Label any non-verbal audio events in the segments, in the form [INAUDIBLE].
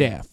death.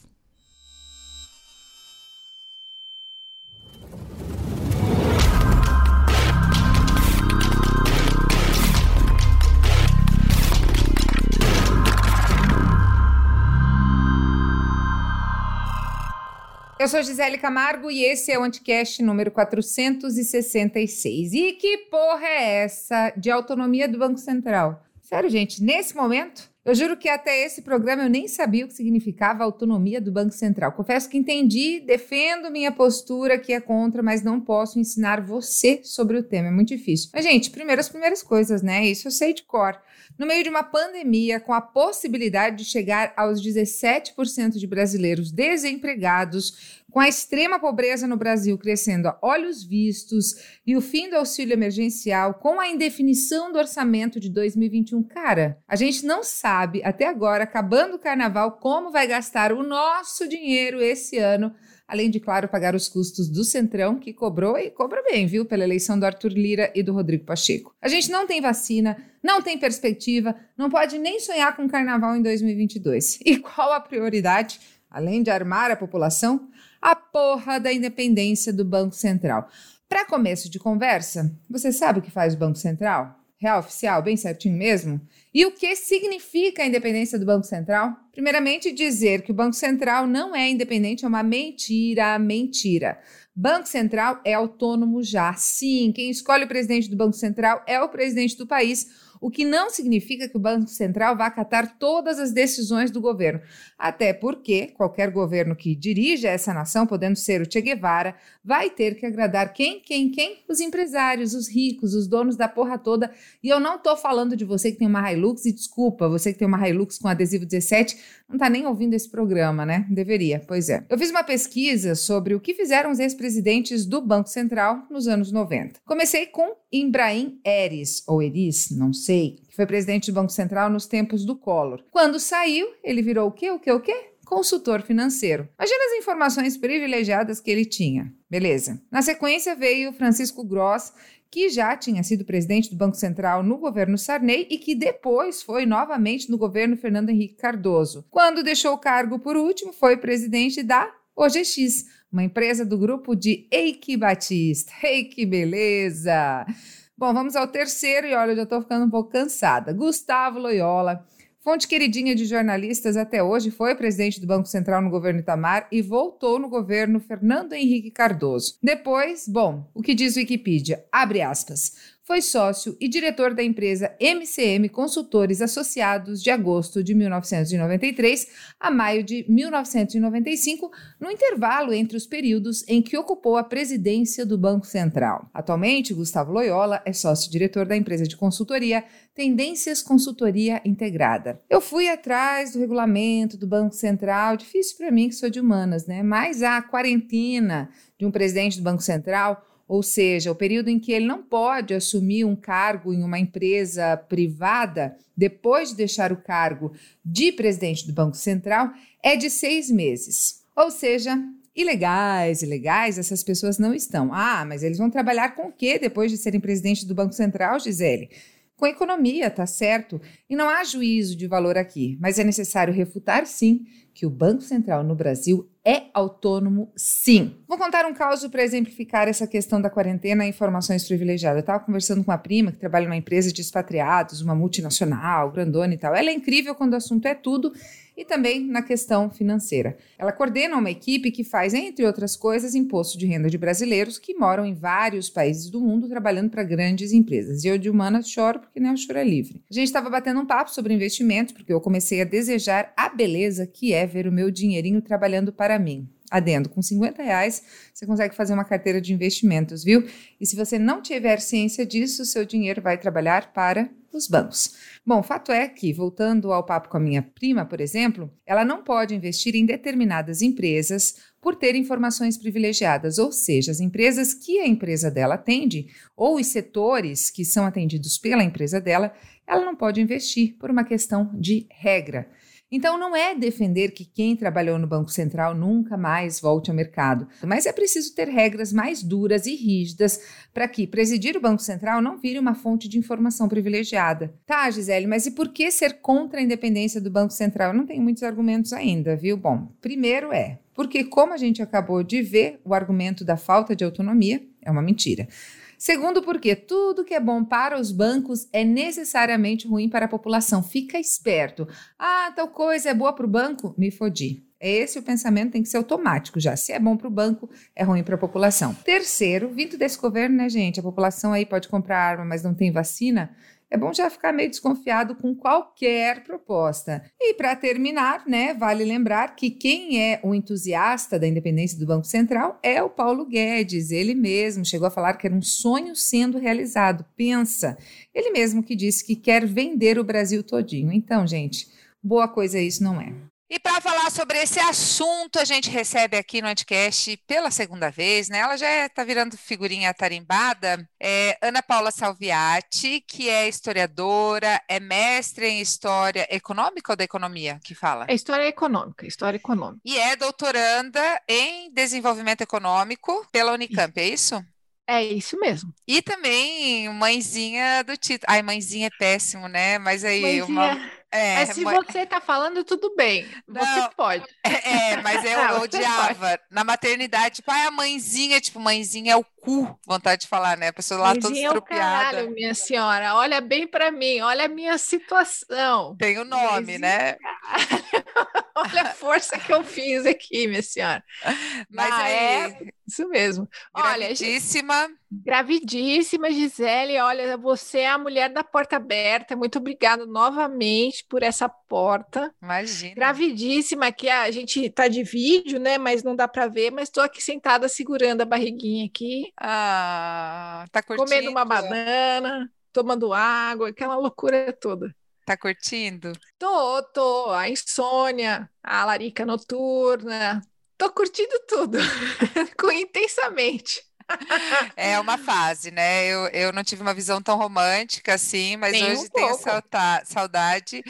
Eu sou Gisele Camargo e esse é o Anticast número 466. E que porra é essa de autonomia do Banco Central? Sério, gente, nesse momento, eu juro que até esse programa eu nem sabia o que significava autonomia do Banco Central. Confesso que entendi, defendo minha postura que é contra, mas não posso ensinar você sobre o tema, é muito difícil. Mas, gente, primeiro as primeiras coisas, né? Isso eu sei de cor. No meio de uma pandemia, com a possibilidade de chegar aos 17% de brasileiros desempregados, com a extrema pobreza no Brasil crescendo a olhos vistos e o fim do auxílio emergencial, com a indefinição do orçamento de 2021, cara, a gente não sabe até agora, acabando o carnaval, como vai gastar o nosso dinheiro esse ano além de, claro, pagar os custos do Centrão, que cobrou e cobra bem, viu, pela eleição do Arthur Lira e do Rodrigo Pacheco. A gente não tem vacina, não tem perspectiva, não pode nem sonhar com carnaval em 2022. [LAUGHS] E qual a prioridade? Além de armar a população, a porra da independência do Banco Central. Para começo de conversa, você sabe o que faz o Banco Central? Real oficial, bem certinho mesmo? E o que significa a independência do Banco Central? Primeiramente, dizer que o Banco Central não é independente é uma mentira, mentira. Banco Central é autônomo já. Sim, quem escolhe o presidente do Banco Central é o presidente do país o que não significa que o Banco Central vá acatar todas as decisões do governo. Até porque qualquer governo que dirija essa nação, podendo ser o Che Guevara, vai ter que agradar quem, quem, quem? Os empresários, os ricos, os donos da porra toda. E eu não estou falando de você que tem uma Hilux, e desculpa, você que tem uma Hilux com adesivo 17, não está nem ouvindo esse programa, né? Deveria, pois é. Eu fiz uma pesquisa sobre o que fizeram os ex-presidentes do Banco Central nos anos 90. Comecei com Ibrahim Eris, ou Eris, não sei, que foi presidente do Banco Central nos tempos do Collor. Quando saiu, ele virou o quê, o quê, o quê? Consultor financeiro. Imagina as informações privilegiadas que ele tinha. Beleza. Na sequência veio Francisco Gross, que já tinha sido presidente do Banco Central no governo Sarney e que depois foi novamente no governo Fernando Henrique Cardoso. Quando deixou o cargo por último, foi presidente da OGX, uma empresa do grupo de Eike Batista. Ei, que beleza! Bom, vamos ao terceiro e olha, eu já estou ficando um pouco cansada. Gustavo Loyola Fonte queridinha de jornalistas até hoje, foi presidente do Banco Central no governo Itamar e voltou no governo Fernando Henrique Cardoso. Depois, bom, o que diz o Wikipedia? Abre aspas foi sócio e diretor da empresa MCM Consultores Associados de agosto de 1993 a maio de 1995, no intervalo entre os períodos em que ocupou a presidência do Banco Central. Atualmente, Gustavo Loyola é sócio-diretor da empresa de consultoria Tendências Consultoria Integrada. Eu fui atrás do regulamento do Banco Central, difícil para mim que sou de humanas, né? Mas a quarentena de um presidente do Banco Central ou seja, o período em que ele não pode assumir um cargo em uma empresa privada depois de deixar o cargo de presidente do Banco Central, é de seis meses. Ou seja, ilegais, ilegais, essas pessoas não estão. Ah, mas eles vão trabalhar com o quê depois de serem presidente do Banco Central, Gisele? Com economia, tá certo? E não há juízo de valor aqui, mas é necessário refutar sim que o Banco Central no Brasil é autônomo, sim. Vou contar um caso para exemplificar essa questão da quarentena e informações privilegiadas. Eu estava conversando com uma prima que trabalha numa empresa de expatriados, uma multinacional, grandona e tal. Ela é incrível quando o assunto é tudo e também na questão financeira. Ela coordena uma equipe que faz, entre outras coisas, imposto de renda de brasileiros que moram em vários países do mundo trabalhando para grandes empresas. E eu de humanas choro porque nem o choro é livre. A gente estava batendo um papo sobre investimentos porque eu comecei a desejar a beleza que é ver o meu dinheirinho trabalhando para mim. Adendo, com 50 reais você consegue fazer uma carteira de investimentos, viu? E se você não tiver ciência disso, seu dinheiro vai trabalhar para os bancos. Bom, fato é que, voltando ao papo com a minha prima, por exemplo, ela não pode investir em determinadas empresas por ter informações privilegiadas, ou seja, as empresas que a empresa dela atende ou os setores que são atendidos pela empresa dela, ela não pode investir por uma questão de regra. Então, não é defender que quem trabalhou no Banco Central nunca mais volte ao mercado, mas é preciso ter regras mais duras e rígidas para que presidir o Banco Central não vire uma fonte de informação privilegiada. Tá, Gisele, mas e por que ser contra a independência do Banco Central? Não tenho muitos argumentos ainda, viu? Bom, primeiro é porque, como a gente acabou de ver, o argumento da falta de autonomia é uma mentira. Segundo, porque tudo que é bom para os bancos é necessariamente ruim para a população. Fica esperto. Ah, tal coisa é boa para o banco? Me fodi. Esse o pensamento tem que ser automático já. Se é bom para o banco, é ruim para a população. Terceiro, vindo desse governo, né, gente? A população aí pode comprar arma, mas não tem vacina é bom já ficar meio desconfiado com qualquer proposta. E para terminar, né, vale lembrar que quem é o entusiasta da independência do Banco Central é o Paulo Guedes. Ele mesmo chegou a falar que era um sonho sendo realizado. Pensa, ele mesmo que disse que quer vender o Brasil todinho. Então, gente, boa coisa isso não é. E para falar sobre esse assunto, a gente recebe aqui no Anticast pela segunda vez, né? Ela já está virando figurinha tarimbada. É Ana Paula Salviati, que é historiadora, é mestre em História Econômica ou da Economia que fala? É História Econômica, História Econômica. E é doutoranda em Desenvolvimento Econômico pela Unicamp, é isso? É isso mesmo. E também mãezinha do título. Ai, mãezinha é péssimo, né? Mas aí mãezinha... uma. É, mas se mãe... você tá falando, tudo bem. Não, você pode. É, [LAUGHS] é mas eu [LAUGHS] ah, odiava. Na maternidade, tipo, a mãezinha, tipo, mãezinha é o cu, vontade de falar, né? A pessoa lá toda estrupiada. Caralho, minha senhora, olha bem para mim, olha a minha situação. Tem o nome, mãezinha, né? [LAUGHS] olha a força que eu fiz aqui, minha senhora. Mas ah, é isso mesmo. Gravidíssima. Olha, gravidíssima, Gisele. Olha, você é a mulher da porta aberta. Muito obrigada novamente por essa porta. Imagina. Gravidíssima, que a gente tá de vídeo, né? Mas não dá para ver. Mas estou aqui sentada segurando a barriguinha aqui. Ah, tá curtindo. Comendo uma banana, tomando água, aquela loucura toda. Tá curtindo? Tô, tô. A insônia, a larica noturna, Tô curtindo tudo, [LAUGHS] com intensamente. É uma fase, né? Eu, eu não tive uma visão tão romântica assim, mas Nem hoje um tenho saudade.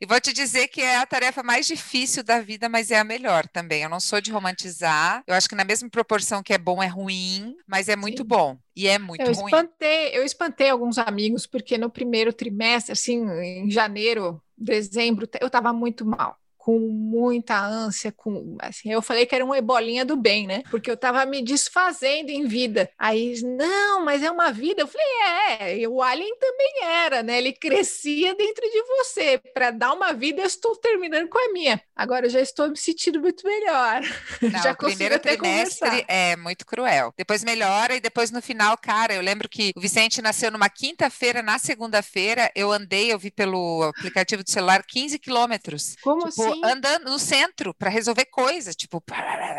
E vou te dizer que é a tarefa mais difícil da vida, mas é a melhor também. Eu não sou de romantizar. Eu acho que na mesma proporção que é bom é ruim, mas é muito Sim. bom. E é muito eu ruim. Espantei, eu espantei alguns amigos, porque no primeiro trimestre, assim, em janeiro, dezembro, eu estava muito mal com muita ânsia, com assim, eu falei que era uma ebolinha do bem, né? Porque eu estava me desfazendo em vida. Aí, não, mas é uma vida. Eu falei, é, e o Alien também era, né? Ele crescia dentro de você. Para dar uma vida, eu estou terminando com a minha. Agora eu já estou me sentindo muito melhor. [LAUGHS] Não, já o primeiro trimestre conversar. é muito cruel. Depois melhora e depois no final, cara, eu lembro que o Vicente nasceu numa quinta-feira, na segunda-feira eu andei, eu vi pelo aplicativo do celular 15 quilômetros. Como tipo, assim? Andando no centro para resolver coisas, tipo,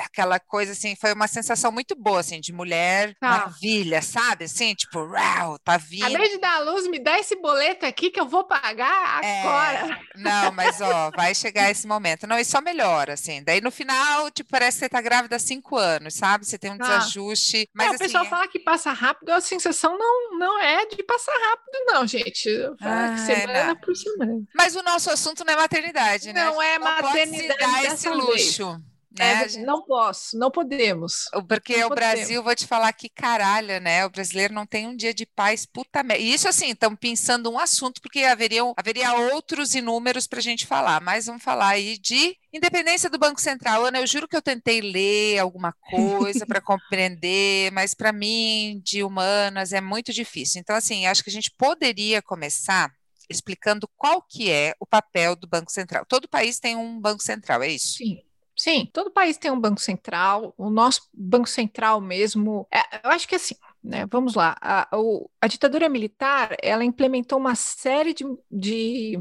aquela coisa assim, foi uma sensação muito boa, assim, de mulher tá. maravilha, sabe? Assim, tipo, uau, tá vindo. Acabei de dar a luz, me dá esse boleto aqui que eu vou pagar é, agora. É, não, mas ó, [LAUGHS] vai chegar esse momento. Não, e só melhora, assim. Daí no final, tipo, parece que você tá grávida há cinco anos, sabe? Você tem um tá. desajuste. Mas, não, assim, o pessoal fala que passa rápido, a sensação não, não é de passar rápido, não, gente. Ah, semana é, por semana. Mas o nosso assunto não é maternidade, né? Não é maternidade. Não pode dar esse luxo. Né? É, não posso, não podemos. Porque não o podemos. Brasil, vou te falar que caralho, né? O brasileiro não tem um dia de paz, puta merda. E isso assim, estamos pensando um assunto, porque haveriam, haveria outros inúmeros para a gente falar, mas vamos falar aí de independência do Banco Central. Ana, eu juro que eu tentei ler alguma coisa para [LAUGHS] compreender, mas para mim, de humanas, é muito difícil. Então, assim, acho que a gente poderia começar explicando qual que é o papel do Banco Central. Todo país tem um Banco Central, é isso? Sim. Sim, todo país tem um banco central. O nosso banco central mesmo, é, eu acho que assim, né? Vamos lá. A, o, a ditadura militar ela implementou uma série de, de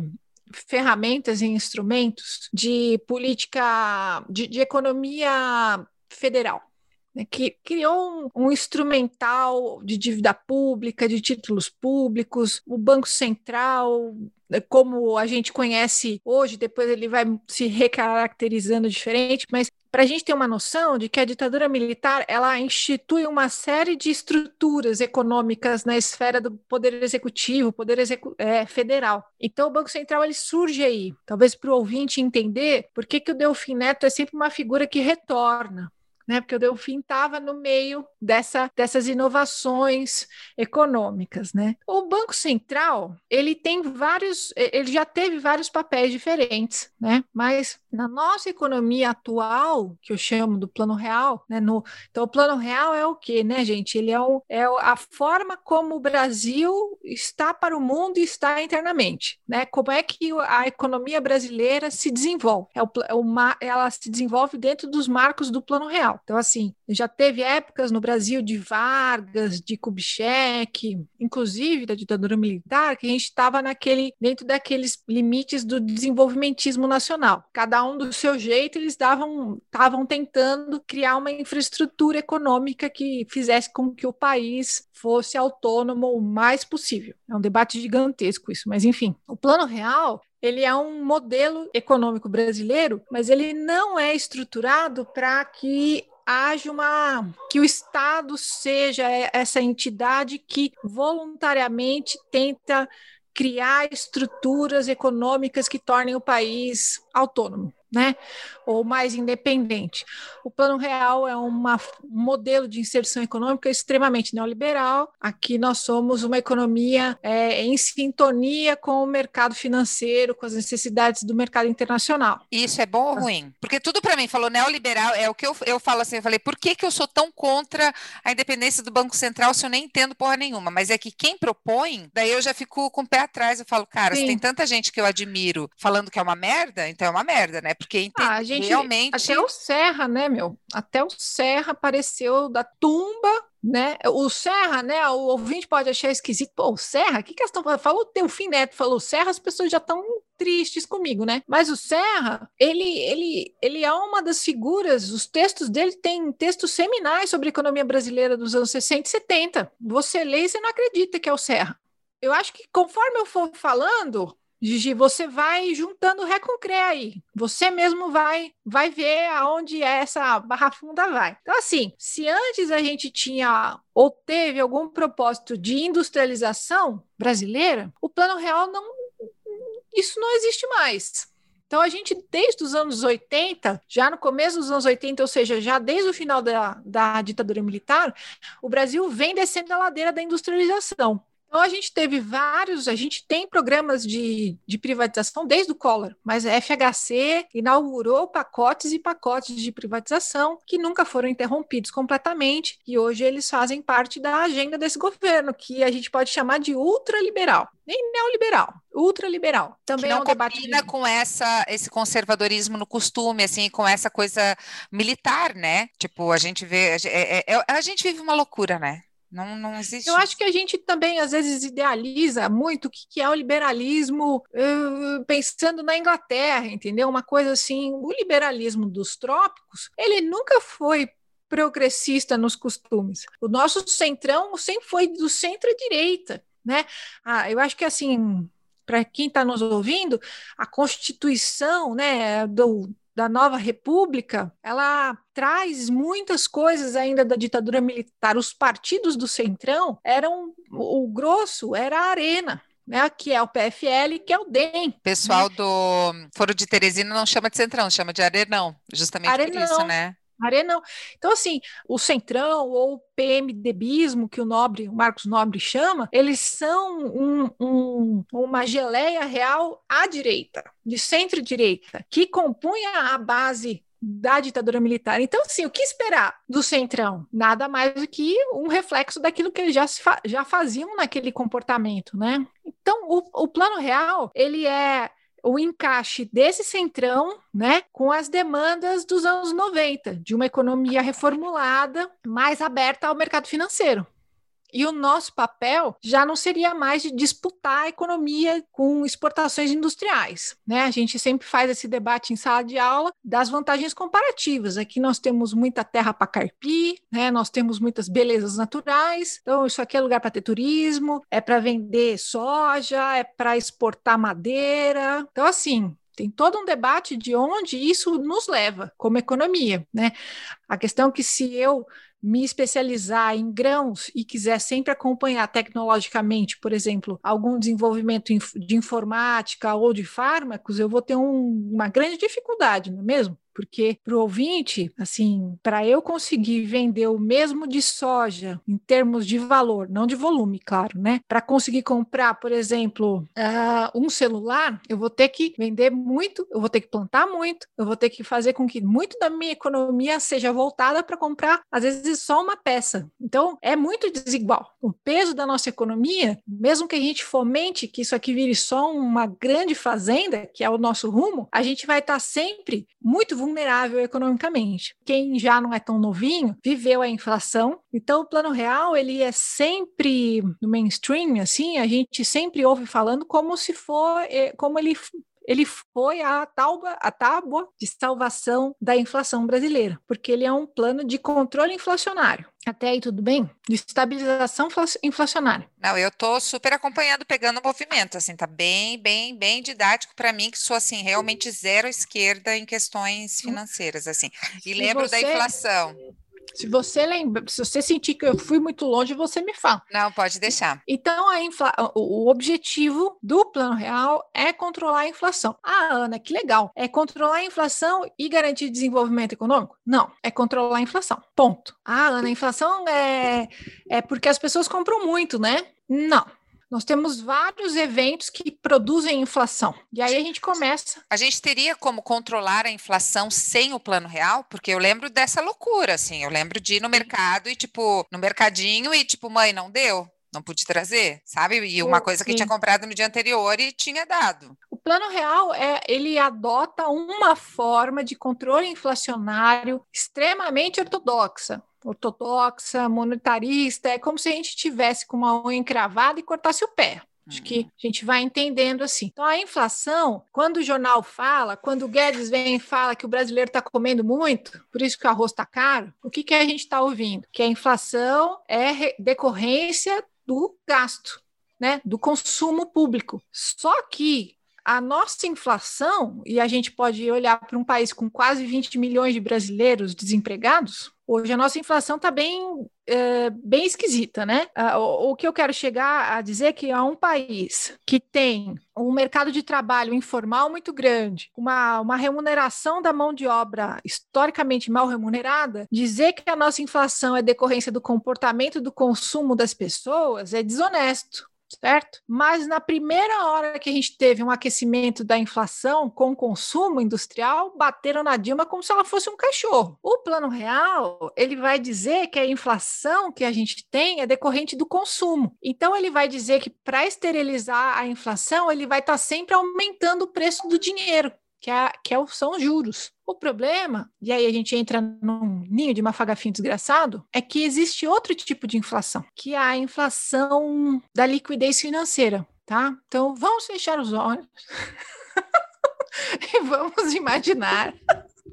ferramentas e instrumentos de política de, de economia federal né, que criou um, um, instrumental de dívida pública, de títulos públicos, o Banco Central como a gente conhece hoje, depois ele vai se recaracterizando diferente, mas para a gente ter uma noção de que a ditadura militar ela institui uma série de estruturas econômicas na esfera do poder executivo, poder execu é, federal. Então o Banco Central ele surge aí, talvez para o ouvinte entender por que, que o Delfim Neto é sempre uma figura que retorna né? Porque o Delfim estava no meio dessa, dessas inovações econômicas, né? O Banco Central, ele tem vários, ele já teve vários papéis diferentes, né? Mas na nossa economia atual, que eu chamo do plano real, né? No, então, o plano real é o quê, né, gente? Ele é, o, é a forma como o Brasil está para o mundo e está internamente, né? Como é que a economia brasileira se desenvolve? É o, é o, ela se desenvolve dentro dos marcos do plano real. Então, assim, já teve épocas no Brasil de Vargas, de Kubitschek, inclusive da ditadura militar, que a gente estava naquele dentro daqueles limites do desenvolvimentismo nacional. Cada um do seu jeito, eles davam estavam tentando criar uma infraestrutura econômica que fizesse com que o país fosse autônomo o mais possível. É um debate gigantesco isso, mas enfim, o plano real ele é um modelo econômico brasileiro, mas ele não é estruturado para que haja uma que o Estado seja essa entidade que voluntariamente tenta criar estruturas econômicas que tornem o país autônomo né? Ou mais independente. O Plano Real é uma, um modelo de inserção econômica extremamente neoliberal. Aqui nós somos uma economia é, em sintonia com o mercado financeiro, com as necessidades do mercado internacional. Isso é bom ou ruim? Porque tudo para mim falou neoliberal, é o que eu, eu falo assim, eu falei, por que, que eu sou tão contra a independência do Banco Central se eu nem entendo porra nenhuma? Mas é que quem propõe, daí eu já fico com o pé atrás, eu falo, cara, se tem tanta gente que eu admiro falando que é uma merda, então é uma merda, né? Porque ah, a gente, realmente. Até o Serra, né, meu? Até o Serra apareceu da tumba né? O Serra, né? O ouvinte pode achar esquisito. Pô, o Serra, o que, que elas estão falando? Falou o Teufim Neto, falou Serra, as pessoas já estão tristes comigo, né? Mas o Serra, ele, ele, ele é uma das figuras, os textos dele têm textos seminais sobre a economia brasileira dos anos 60 e 70. Você lê e você não acredita que é o Serra. Eu acho que conforme eu for falando, Gigi, você vai juntando ré com aí. Você mesmo vai vai ver aonde essa barra funda vai. Então, assim, se antes a gente tinha ou teve algum propósito de industrialização brasileira, o plano real não. Isso não existe mais. Então, a gente, desde os anos 80, já no começo dos anos 80, ou seja, já desde o final da, da ditadura militar, o Brasil vem descendo a ladeira da industrialização. Então, a gente teve vários, a gente tem programas de, de privatização desde o Collor, mas a FHC inaugurou pacotes e pacotes de privatização que nunca foram interrompidos completamente e hoje eles fazem parte da agenda desse governo, que a gente pode chamar de ultraliberal. Nem neoliberal, ultraliberal. Também que não é um debate de... com essa esse conservadorismo no costume, assim, com essa coisa militar, né? Tipo, a gente vê, é, é, é, a gente vive uma loucura, né? Não, não existe. Eu acho que a gente também, às vezes, idealiza muito o que é o liberalismo pensando na Inglaterra, entendeu? Uma coisa assim, o liberalismo dos trópicos, ele nunca foi progressista nos costumes. O nosso centrão sempre foi do centro-direita, né? Ah, eu acho que assim, para quem está nos ouvindo, a Constituição, né, do, da nova república, ela traz muitas coisas ainda da ditadura militar. Os partidos do Centrão eram o grosso era a Arena, né, que é o PFL, que é o DEM. Pessoal né? do Foro de Teresina não chama de Centrão, chama de Arenão, justamente Arenão. por isso, né? Arenão. Então, assim, o Centrão ou o PMDBismo, que o Nobre, o Marcos Nobre chama, eles são um, um, uma geleia real à direita, de centro-direita, que compunha a base da ditadura militar. Então, assim, o que esperar do Centrão? Nada mais do que um reflexo daquilo que eles já, fa já faziam naquele comportamento, né? Então, o, o plano real, ele é o encaixe desse centrão, né, com as demandas dos anos 90, de uma economia reformulada, mais aberta ao mercado financeiro. E o nosso papel já não seria mais de disputar a economia com exportações industriais. Né? A gente sempre faz esse debate em sala de aula das vantagens comparativas. Aqui nós temos muita terra para carpir, né? nós temos muitas belezas naturais, então isso aqui é lugar para ter turismo, é para vender soja, é para exportar madeira. Então, assim, tem todo um debate de onde isso nos leva como economia, né? A questão é que se eu me especializar em grãos e quiser sempre acompanhar tecnologicamente, por exemplo, algum desenvolvimento de informática ou de fármacos, eu vou ter um, uma grande dificuldade, não é mesmo? Porque para o ouvinte, assim, para eu conseguir vender o mesmo de soja em termos de valor, não de volume, claro, né? Para conseguir comprar, por exemplo, uh, um celular, eu vou ter que vender muito, eu vou ter que plantar muito, eu vou ter que fazer com que muito da minha economia seja voltada para comprar, às vezes, só uma peça. Então, é muito desigual. O peso da nossa economia, mesmo que a gente fomente que isso aqui vire só uma grande fazenda, que é o nosso rumo, a gente vai estar tá sempre muito vulnerável economicamente. Quem já não é tão novinho viveu a inflação, então o plano real ele é sempre no mainstream, assim, a gente sempre ouve falando como se for, eh, como ele ele foi a tábua, a tábua de salvação da inflação brasileira, porque ele é um plano de controle inflacionário. Até aí tudo bem? De estabilização inflacionária. Não, eu tô super acompanhando, pegando o movimento, assim, tá bem, bem, bem didático para mim, que sou, assim, realmente zero esquerda em questões hum. financeiras, assim. E, lembro você... da inflação. Se você lembra, se você sentir que eu fui muito longe, você me fala. Não, pode deixar. Então, a infla... o objetivo do plano real é controlar a inflação. Ah, Ana, que legal. É controlar a inflação e garantir desenvolvimento econômico? Não, é controlar a inflação. Ponto. Ah, Ana, a inflação é, é porque as pessoas compram muito, né? Não. Nós temos vários eventos que produzem inflação. E aí a gente começa. A gente teria como controlar a inflação sem o plano real? Porque eu lembro dessa loucura, assim. Eu lembro de ir no mercado e, tipo, no mercadinho e, tipo, mãe, não deu? Não pude trazer, sabe? E uma coisa que tinha comprado no dia anterior e tinha dado. O plano real é ele adota uma forma de controle inflacionário extremamente ortodoxa ortodoxa, monetarista, é como se a gente tivesse com uma unha encravada e cortasse o pé. Acho que uhum. a gente vai entendendo assim. Então, a inflação, quando o jornal fala, quando o Guedes vem e fala que o brasileiro está comendo muito, por isso que o arroz está caro, o que, que a gente está ouvindo? Que a inflação é decorrência do gasto, né? do consumo público. Só que a nossa inflação, e a gente pode olhar para um país com quase 20 milhões de brasileiros desempregados, hoje a nossa inflação está bem, é, bem esquisita, né? O, o, que eu quero chegar a dizer é que há um país que tem um mercado de trabalho informal muito grande, uma, uma remuneração da mão de obra historicamente mal remunerada, dizer que a nossa inflação é decorrência do comportamento do consumo das pessoas é desonesto certo? Mas na primeira hora que a gente teve um aquecimento da inflação com o consumo industrial, bateram na Dilma como se ela fosse um cachorro. O plano real, ele vai dizer que a inflação que a gente tem é decorrente do consumo. Então ele vai dizer que para esterilizar a inflação, ele vai estar tá sempre aumentando o preço do dinheiro que, é, que é, são os juros. O problema, e aí a gente entra num ninho de mafagafinho desgraçado, é que existe outro tipo de inflação, que é a inflação da liquidez financeira, tá? Então vamos fechar os olhos [LAUGHS] e vamos imaginar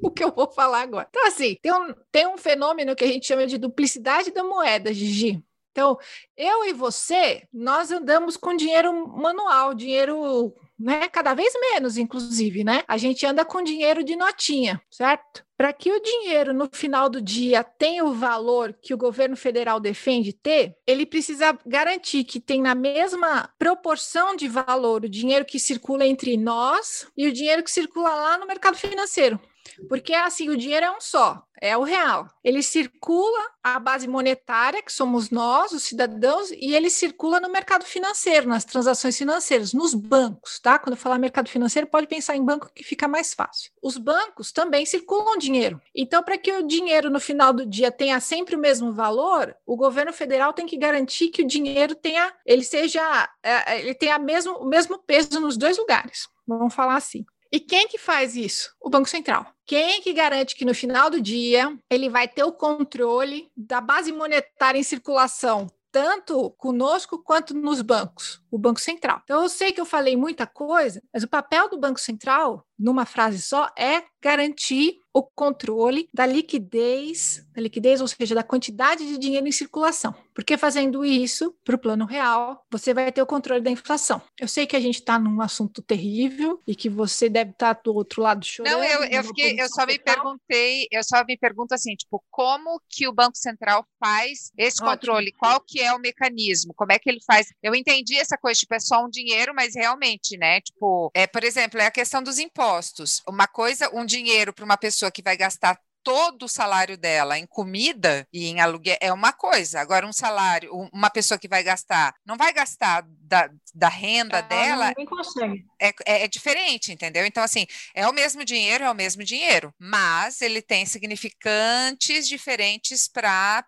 o que eu vou falar agora. Então, assim, tem um, tem um fenômeno que a gente chama de duplicidade da moeda, Gigi. Então, eu e você, nós andamos com dinheiro manual, dinheiro né? Cada vez menos, inclusive, né? A gente anda com dinheiro de notinha, certo? Para que o dinheiro no final do dia tenha o valor que o governo federal defende ter, ele precisa garantir que tem na mesma proporção de valor o dinheiro que circula entre nós e o dinheiro que circula lá no mercado financeiro. Porque assim, o dinheiro é um só, é o real. Ele circula a base monetária, que somos nós, os cidadãos, e ele circula no mercado financeiro, nas transações financeiras, nos bancos, tá? Quando eu falar mercado financeiro, pode pensar em banco que fica mais fácil. Os bancos também circulam dinheiro. Então, para que o dinheiro no final do dia tenha sempre o mesmo valor, o governo federal tem que garantir que o dinheiro tenha, ele seja, é, ele tenha mesmo, o mesmo peso nos dois lugares. Vamos falar assim. E quem que faz isso? O Banco Central. Quem que garante que no final do dia ele vai ter o controle da base monetária em circulação tanto conosco quanto nos bancos, o Banco Central. Então, eu sei que eu falei muita coisa, mas o papel do Banco Central, numa frase só, é garantir o controle da liquidez, da liquidez, ou seja, da quantidade de dinheiro em circulação. Porque fazendo isso, para o plano real, você vai ter o controle da inflação. Eu sei que a gente está num assunto terrível e que você deve estar tá do outro lado chorando. Não, eu, eu, fiquei, eu só me perguntei, eu só me pergunto assim, tipo, como que o Banco Central faz esse Ótimo. controle? Qual que é o mecanismo? Como é que ele faz? Eu entendi essa coisa, tipo, é só um dinheiro, mas realmente, né? Tipo, é, por exemplo, é a questão dos impostos. Uma coisa, um dinheiro para uma pessoa que vai gastar todo o salário dela em comida e em aluguel é uma coisa. Agora, um salário, uma pessoa que vai gastar, não vai gastar da, da renda dela. Nem consegue. É, é, é, diferente, entendeu? Então, assim, é o mesmo dinheiro, é o mesmo dinheiro, mas ele tem significantes diferentes para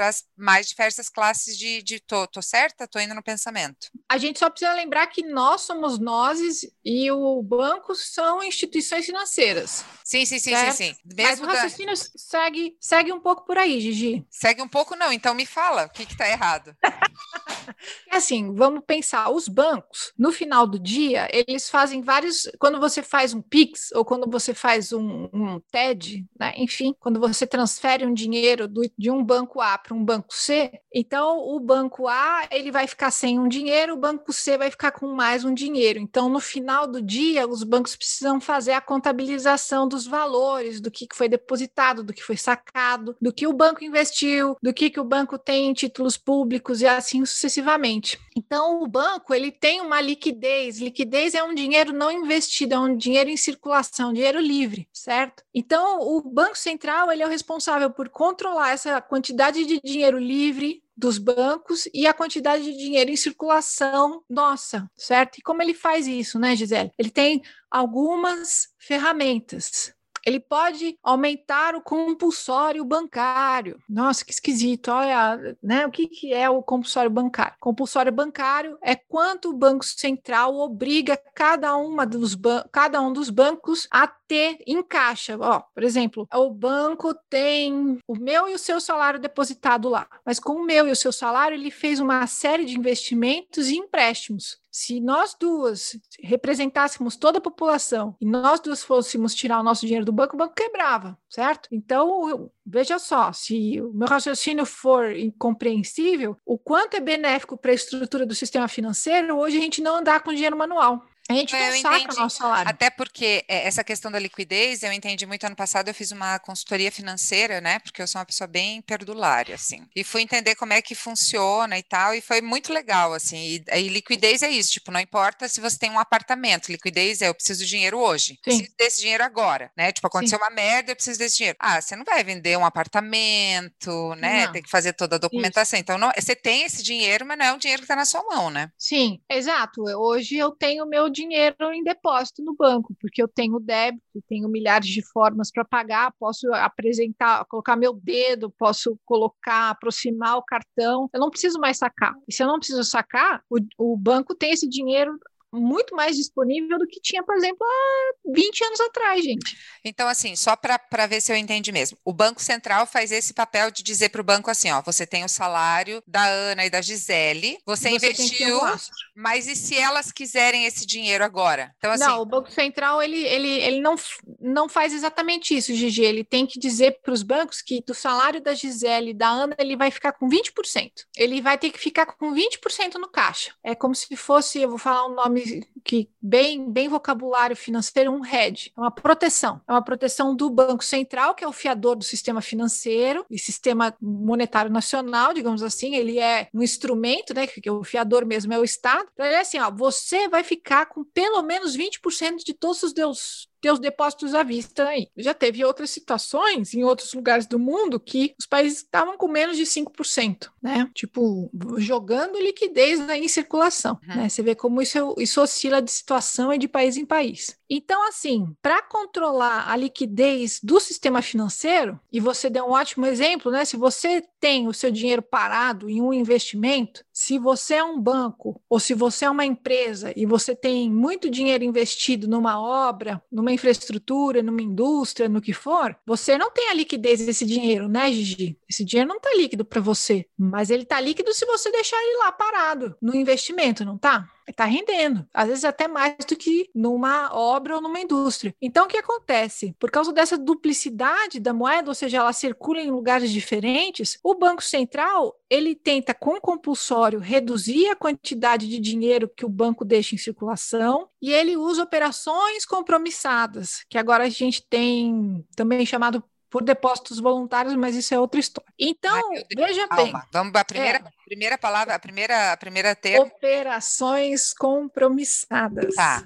as mais diversas classes de. de tô, tô certa? Tô indo no pensamento. A gente só precisa lembrar que nós somos nós e o banco são instituições financeiras. Sim, sim, sim, certo? sim, sim. Mesmo mas o raciocínio segue, segue um pouco por aí, Gigi. Segue um pouco, não. Então me fala, o que está errado? [LAUGHS] é assim, vamos pensar, os bancos, no final do dia, eles fazem vários. Quando você faz um Pix ou quando você faz um, um TED, né? enfim, quando você transfere um dinheiro do, de um banco A para um banco C, então o banco A ele vai ficar sem um dinheiro, o banco C vai ficar com mais um dinheiro. Então, no final do dia, os bancos precisam fazer a contabilização dos valores, do que foi depositado, do que foi sacado, do que o banco investiu, do que, que o banco tem em títulos públicos e assim sucessivamente. Então, o banco ele tem uma liquidez. Liquidez é um dinheiro não investido, é um dinheiro em circulação, dinheiro livre, certo? Então, o Banco Central ele é o responsável por controlar essa quantidade de dinheiro livre dos bancos e a quantidade de dinheiro em circulação nossa, certo? E como ele faz isso, né, Gisele? Ele tem algumas ferramentas ele pode aumentar o compulsório bancário. Nossa, que esquisito. Olha, né? O que, que é o compulsório bancário? Compulsório bancário é quanto o Banco Central obriga cada, uma dos cada um dos bancos a ter em caixa. Ó, por exemplo, o banco tem o meu e o seu salário depositado lá, mas com o meu e o seu salário, ele fez uma série de investimentos e empréstimos. Se nós duas representássemos toda a população e nós duas fôssemos tirar o nosso dinheiro do banco, o banco quebrava, certo? Então, veja só, se o meu raciocínio for incompreensível, o quanto é benéfico para a estrutura do sistema financeiro hoje a gente não andar com dinheiro manual. A gente não eu saca entendi. nosso salário. Até porque é, essa questão da liquidez, eu entendi muito ano passado, eu fiz uma consultoria financeira, né? Porque eu sou uma pessoa bem perdulária, assim. E fui entender como é que funciona e tal, e foi muito legal, assim. E, e liquidez é isso, tipo, não importa se você tem um apartamento, liquidez é eu preciso de dinheiro hoje, Sim. preciso desse dinheiro agora, né? Tipo, aconteceu Sim. uma merda, eu preciso desse dinheiro. Ah, você não vai vender um apartamento, né? Não. Tem que fazer toda a documentação. Isso. Então, não, você tem esse dinheiro, mas não é um dinheiro que está na sua mão, né? Sim, exato. Hoje eu tenho meu dinheiro em depósito no banco, porque eu tenho débito, tenho milhares de formas para pagar, posso apresentar, colocar meu dedo, posso colocar, aproximar o cartão, eu não preciso mais sacar. E se eu não preciso sacar, o, o banco tem esse dinheiro muito mais disponível do que tinha, por exemplo, há 20 anos atrás, gente. Então, assim, só para ver se eu entendi mesmo. O Banco Central faz esse papel de dizer para o banco assim: ó, você tem o salário da Ana e da Gisele, você, você investiu, mas e se elas quiserem esse dinheiro agora? Então, assim, não, o Banco Central ele, ele, ele não, não faz exatamente isso, Gigi. Ele tem que dizer para os bancos que do salário da Gisele e da Ana ele vai ficar com 20%. Ele vai ter que ficar com 20% no caixa. É como se fosse, eu vou falar um nome que bem, bem vocabulário financeiro, um hedge, é uma proteção. É uma proteção do Banco Central, que é o fiador do sistema financeiro e sistema monetário nacional, digamos assim, ele é um instrumento, né, que o fiador mesmo é o Estado. Então, ele é assim, ó, você vai ficar com pelo menos 20% de todos os seus ter os depósitos à vista aí. Já teve outras situações em outros lugares do mundo que os países estavam com menos de 5%, né? Tipo, jogando liquidez aí em circulação, uhum. né? Você vê como isso, isso oscila de situação e de país em país. Então, assim, para controlar a liquidez do sistema financeiro, e você deu um ótimo exemplo, né? Se você tem o seu dinheiro parado em um investimento, se você é um banco ou se você é uma empresa e você tem muito dinheiro investido numa obra, numa infraestrutura, numa indústria, no que for, você não tem a liquidez desse dinheiro, né, Gigi? Esse dinheiro não está líquido para você, mas ele está líquido se você deixar ele lá parado no investimento, não tá? Está rendendo, às vezes até mais do que numa obra ou numa indústria. Então, o que acontece? Por causa dessa duplicidade da moeda, ou seja, ela circula em lugares diferentes, o Banco Central ele tenta, com compulsório, reduzir a quantidade de dinheiro que o banco deixa em circulação e ele usa operações compromissadas, que agora a gente tem também chamado por depósitos voluntários, mas isso é outra história. Então, Ai, veja Calma. bem. Vamos a primeira, é, primeira palavra, a primeira, a primeira termo. Operações compromissadas. Tá.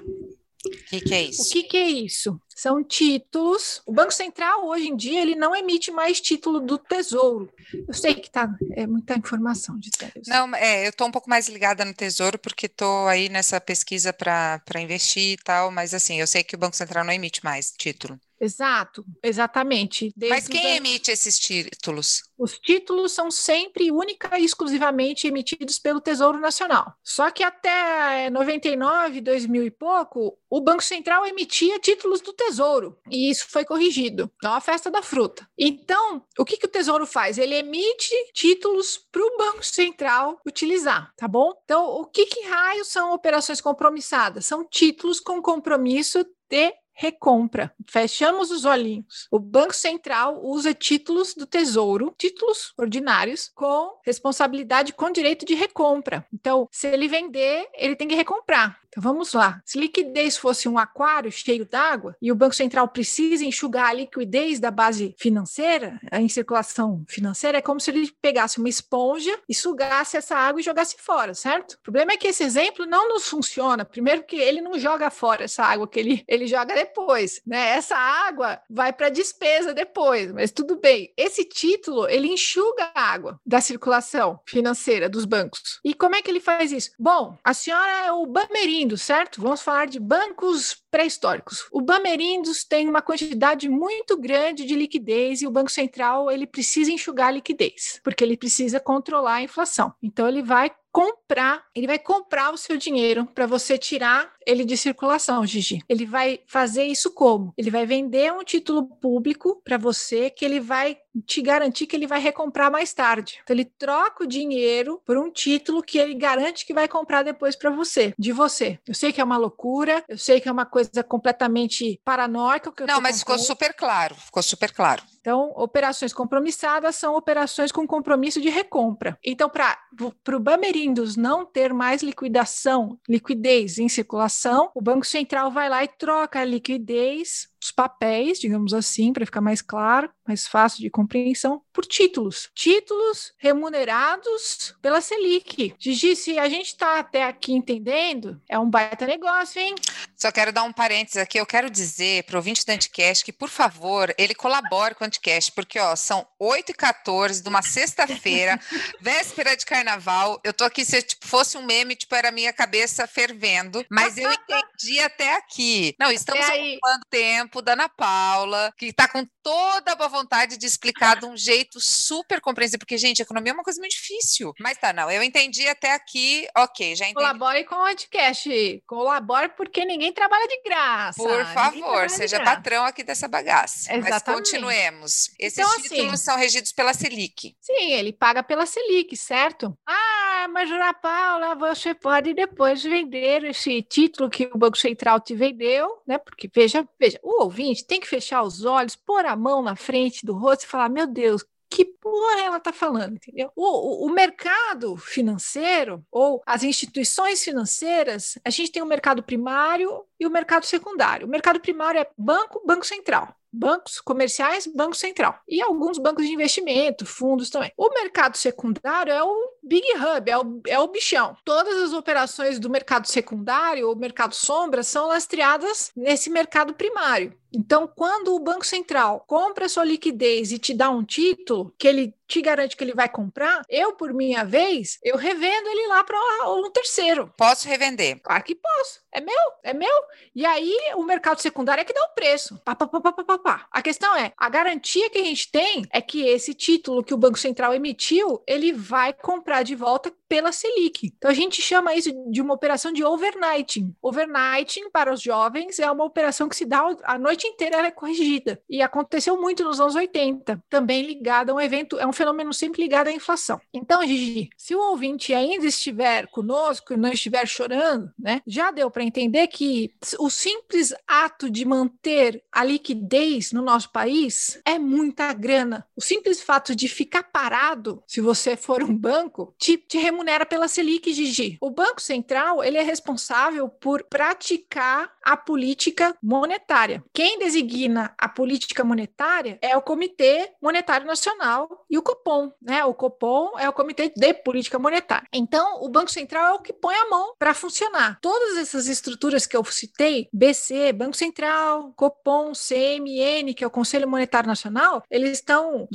O que, que, é isso? O que, que, é isso? São títulos. O Banco Central, hoje em dia, ele não emite mais título do Tesouro. Eu sei que tá, é muita informação de Tesouro. Não, é, eu estou um pouco mais ligada no Tesouro, porque estou aí nessa pesquisa para investir e tal, mas assim, eu sei que o Banco Central não emite mais título. Exato, exatamente. Desde Mas quem emite esses títulos? Os títulos são sempre única e exclusivamente emitidos pelo Tesouro Nacional. Só que até 99, 2000 e pouco, o Banco Central emitia títulos do Tesouro. E isso foi corrigido. É uma festa da fruta. Então, o que, que o Tesouro faz? Ele emite títulos para o Banco Central utilizar, tá bom? Então, o que, que raio são operações compromissadas? São títulos com compromisso de recompra. Fechamos os olhinhos. O Banco Central usa títulos do Tesouro, títulos ordinários, com responsabilidade com direito de recompra. Então, se ele vender, ele tem que recomprar. Então vamos lá. Se liquidez fosse um aquário cheio d'água e o Banco Central precisa enxugar a liquidez da base financeira, em circulação financeira, é como se ele pegasse uma esponja e sugasse essa água e jogasse fora, certo? O problema é que esse exemplo não nos funciona. Primeiro que ele não joga fora essa água que ele, ele joga depois, né? Essa água vai para despesa depois, mas tudo bem. Esse título, ele enxuga a água da circulação financeira dos bancos. E como é que ele faz isso? Bom, a senhora é o Bamerinho Bamerindos, certo? Vamos falar de bancos pré-históricos. O Bamerindos tem uma quantidade muito grande de liquidez e o Banco Central ele precisa enxugar a liquidez, porque ele precisa controlar a inflação. Então ele vai comprar, ele vai comprar o seu dinheiro para você tirar ele de circulação, Gigi. Ele vai fazer isso como? Ele vai vender um título público para você que ele vai te garantir que ele vai recomprar mais tarde. Então ele troca o dinheiro por um título que ele garante que vai comprar depois para você, de você. Eu sei que é uma loucura, eu sei que é uma coisa completamente paranoica. Não, mas ficou super claro, ficou super claro. Então, operações compromissadas são operações com compromisso de recompra. Então, para o Bamerindos não ter mais liquidação, liquidez em circulação, o Banco Central vai lá e troca a liquidez os papéis, digamos assim, para ficar mais claro, mais fácil de compreensão, por títulos. Títulos remunerados pela Selic. Gigi, se a gente está até aqui entendendo, é um baita negócio, hein? Só quero dar um parênteses aqui. Eu quero dizer para o ouvinte do Anticast que, por favor, ele colabore com o Anticast, porque ó, são 8 e 14 de uma sexta-feira, [LAUGHS] véspera de carnaval. Eu tô aqui, se tipo, fosse um meme, tipo, era a minha cabeça fervendo, mas eu entendi até aqui. Não, estamos ocupando tempo tempo da Ana Paula, que está com toda a boa vontade de explicar de um jeito super compreensível, porque, gente, economia é uma coisa muito difícil. Mas tá, não, eu entendi até aqui, ok, já entendi. Colabore com o podcast, colabore porque ninguém trabalha de graça. Por favor, seja patrão aqui dessa bagaça. Exatamente. Mas continuemos. Esses então, títulos assim, são regidos pela Selic. Sim, ele paga pela Selic, certo? Ah, mas Ana Paula, você pode depois vender esse título que o Banco Central te vendeu, né? Porque, veja, veja, o ouvinte tem que fechar os olhos, pôr a mão na frente do rosto e falar: meu Deus, que porra ela está falando, entendeu? O, o, o, mercado financeiro ou as instituições financeiras, a gente tem o mercado primário e o mercado secundário. O mercado primário é banco, banco central bancos comerciais, Banco Central. E alguns bancos de investimento, fundos também. O mercado secundário é o Big Hub, é o, é o bichão. Todas as operações do mercado secundário ou mercado sombra são lastreadas nesse mercado primário. Então, quando o Banco Central compra sua liquidez e te dá um título que ele te garante que ele vai comprar, eu, por minha vez, eu revendo ele lá para um terceiro. Posso revender? Claro que posso. É meu, é meu. E aí o mercado secundário é que dá o preço. Pá, pá, pá, pá, pá, pá. A questão é, a garantia que a gente tem é que esse título que o Banco Central emitiu, ele vai comprar de volta pela Selic. Então a gente chama isso de uma operação de overnighting. Overnighting para os jovens é uma operação que se dá a noite inteira ela é corrigida e aconteceu muito nos anos 80, também ligado a um evento, é um fenômeno sempre ligado à inflação. Então, Gigi, se o ouvinte ainda estiver conosco e não estiver chorando, né, já deu para entender que o simples ato de manter a liquidez no nosso país é muita grana. O simples fato de ficar parado, se você for um banco, te, te remunera pela Selic, Gigi. O Banco Central, ele é responsável por praticar a política monetária. Quem designa a política monetária é o Comitê Monetário Nacional e o Copom, né? O Copom é o Comitê de Política Monetária. Então, o Banco Central é o que põe a mão para funcionar. Todas essas estruturas que eu citei, BC, Banco Central, Copom, CMN, que é o Conselho Monetário Nacional, eles estão,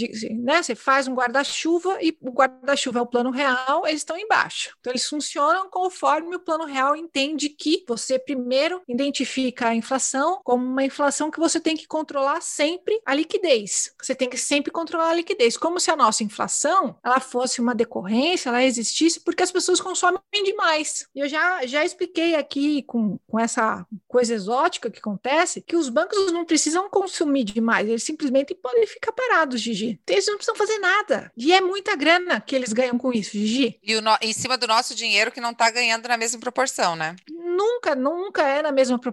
né? Você faz um guarda-chuva e o guarda-chuva é o plano real, eles estão embaixo. Então, eles funcionam conforme o plano real entende que você primeiro identifica a inflação como uma inflação que você tem que controlar sempre a liquidez. Você tem que sempre controlar a liquidez, como se a nossa inflação ela fosse uma decorrência, ela existisse porque as pessoas consomem demais. Eu já, já expliquei aqui com, com essa coisa exótica que acontece que os bancos não precisam consumir demais, eles simplesmente podem ficar parados, Gigi. Eles não precisam fazer nada. E é muita grana que eles ganham com isso, Gigi. E no, em cima do nosso dinheiro que não está ganhando na mesma proporção, né? Nunca, nunca é na mesma proporção.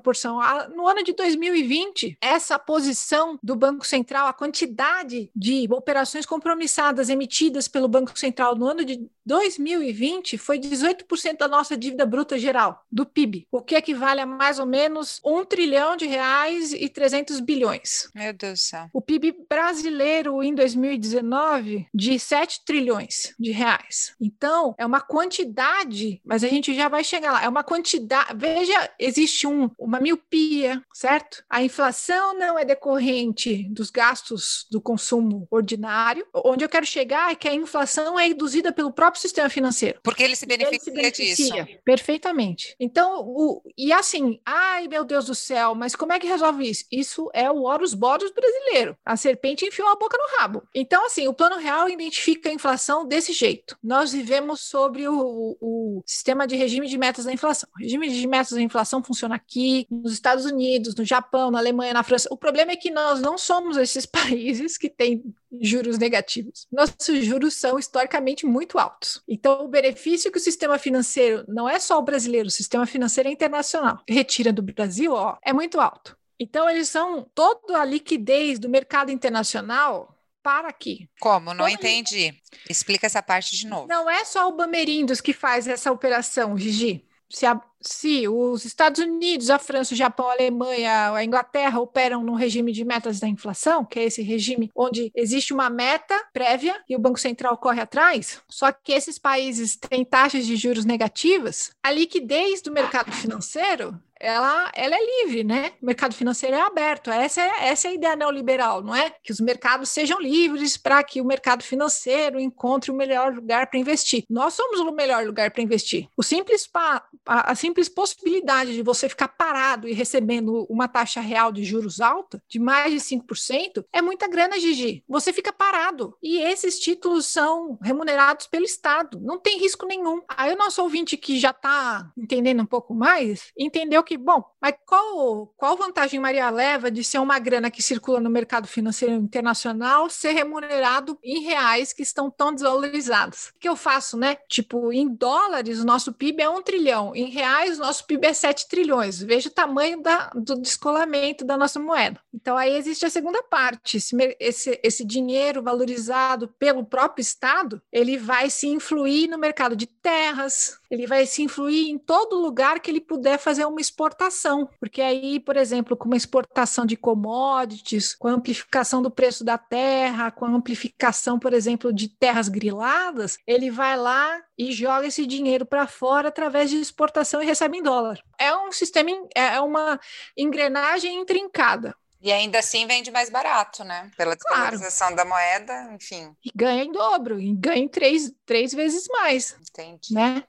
No ano de 2020, essa posição do Banco Central, a quantidade de operações compromissadas emitidas pelo Banco Central no ano de 2020 foi 18% da nossa dívida bruta geral, do PIB, o que equivale a mais ou menos 1 trilhão de reais e 300 bilhões. Meu Deus do céu. O PIB brasileiro em 2019 de 7 trilhões de reais. Então, é uma quantidade, mas a gente já vai chegar lá, é uma quantidade, veja, existe um, uma miopia, certo? A inflação não é decorrente dos gastos do consumo ordinário. Onde eu quero chegar é que a inflação é induzida pelo próprio próprio sistema financeiro. Porque ele se beneficia, ele se beneficia disso. Perfeitamente. Então, o, e assim, ai meu Deus do céu, mas como é que resolve isso? Isso é o Horus Boros brasileiro. A serpente enfiou a boca no rabo. Então, assim, o plano real identifica a inflação desse jeito. Nós vivemos sobre o, o sistema de regime de metas da inflação. O regime de metas da inflação funciona aqui, nos Estados Unidos, no Japão, na Alemanha, na França. O problema é que nós não somos esses [LAUGHS] países que têm juros negativos. Nossos juros são historicamente muito altos. Então, o benefício que o sistema financeiro, não é só o brasileiro, o sistema financeiro é internacional, retira do Brasil, ó, é muito alto. Então, eles são toda a liquidez do mercado internacional para aqui. Como? Não Como entendi. Explica essa parte de novo. Não é só o Bamerindos que faz essa operação, Gigi se, a, se os Estados Unidos, a França, o Japão, a Alemanha, a Inglaterra operam no regime de metas da inflação, que é esse regime onde existe uma meta prévia e o Banco Central corre atrás, só que esses países têm taxas de juros negativas, a liquidez do mercado financeiro ela, ela é livre, né? O mercado financeiro é aberto. Essa é, essa é a ideia neoliberal, não é? Que os mercados sejam livres para que o mercado financeiro encontre o melhor lugar para investir. Nós somos o melhor lugar para investir. O simples pa, a, a, simples possibilidade de você ficar parado e recebendo uma taxa real de juros alta, de mais de 5%, é muita grana, Gigi. Você fica parado. E esses títulos são remunerados pelo Estado. Não tem risco nenhum. Aí o nosso ouvinte que já está entendendo um pouco mais, entendeu que, bom, mas qual, qual vantagem Maria leva de ser uma grana que circula no mercado financeiro internacional ser remunerado em reais que estão tão desvalorizados? O que eu faço, né? Tipo, em dólares, o nosso PIB é um trilhão, em reais, o nosso PIB é 7 trilhões. Veja o tamanho da, do descolamento da nossa moeda. Então, aí existe a segunda parte. Esse, esse, esse dinheiro valorizado pelo próprio Estado, ele vai se influir no mercado de terras, ele vai se influir em todo lugar que ele puder fazer uma exportação, porque aí, por exemplo, com uma exportação de commodities, com a amplificação do preço da terra, com a amplificação, por exemplo, de terras griladas, ele vai lá e joga esse dinheiro para fora através de exportação e recebe em dólar. É um sistema, é uma engrenagem intrincada. E ainda assim vende mais barato, né? Pela desvalorização claro. da moeda, enfim. E ganha em dobro, e ganha em três, três vezes mais. Entendi. Né?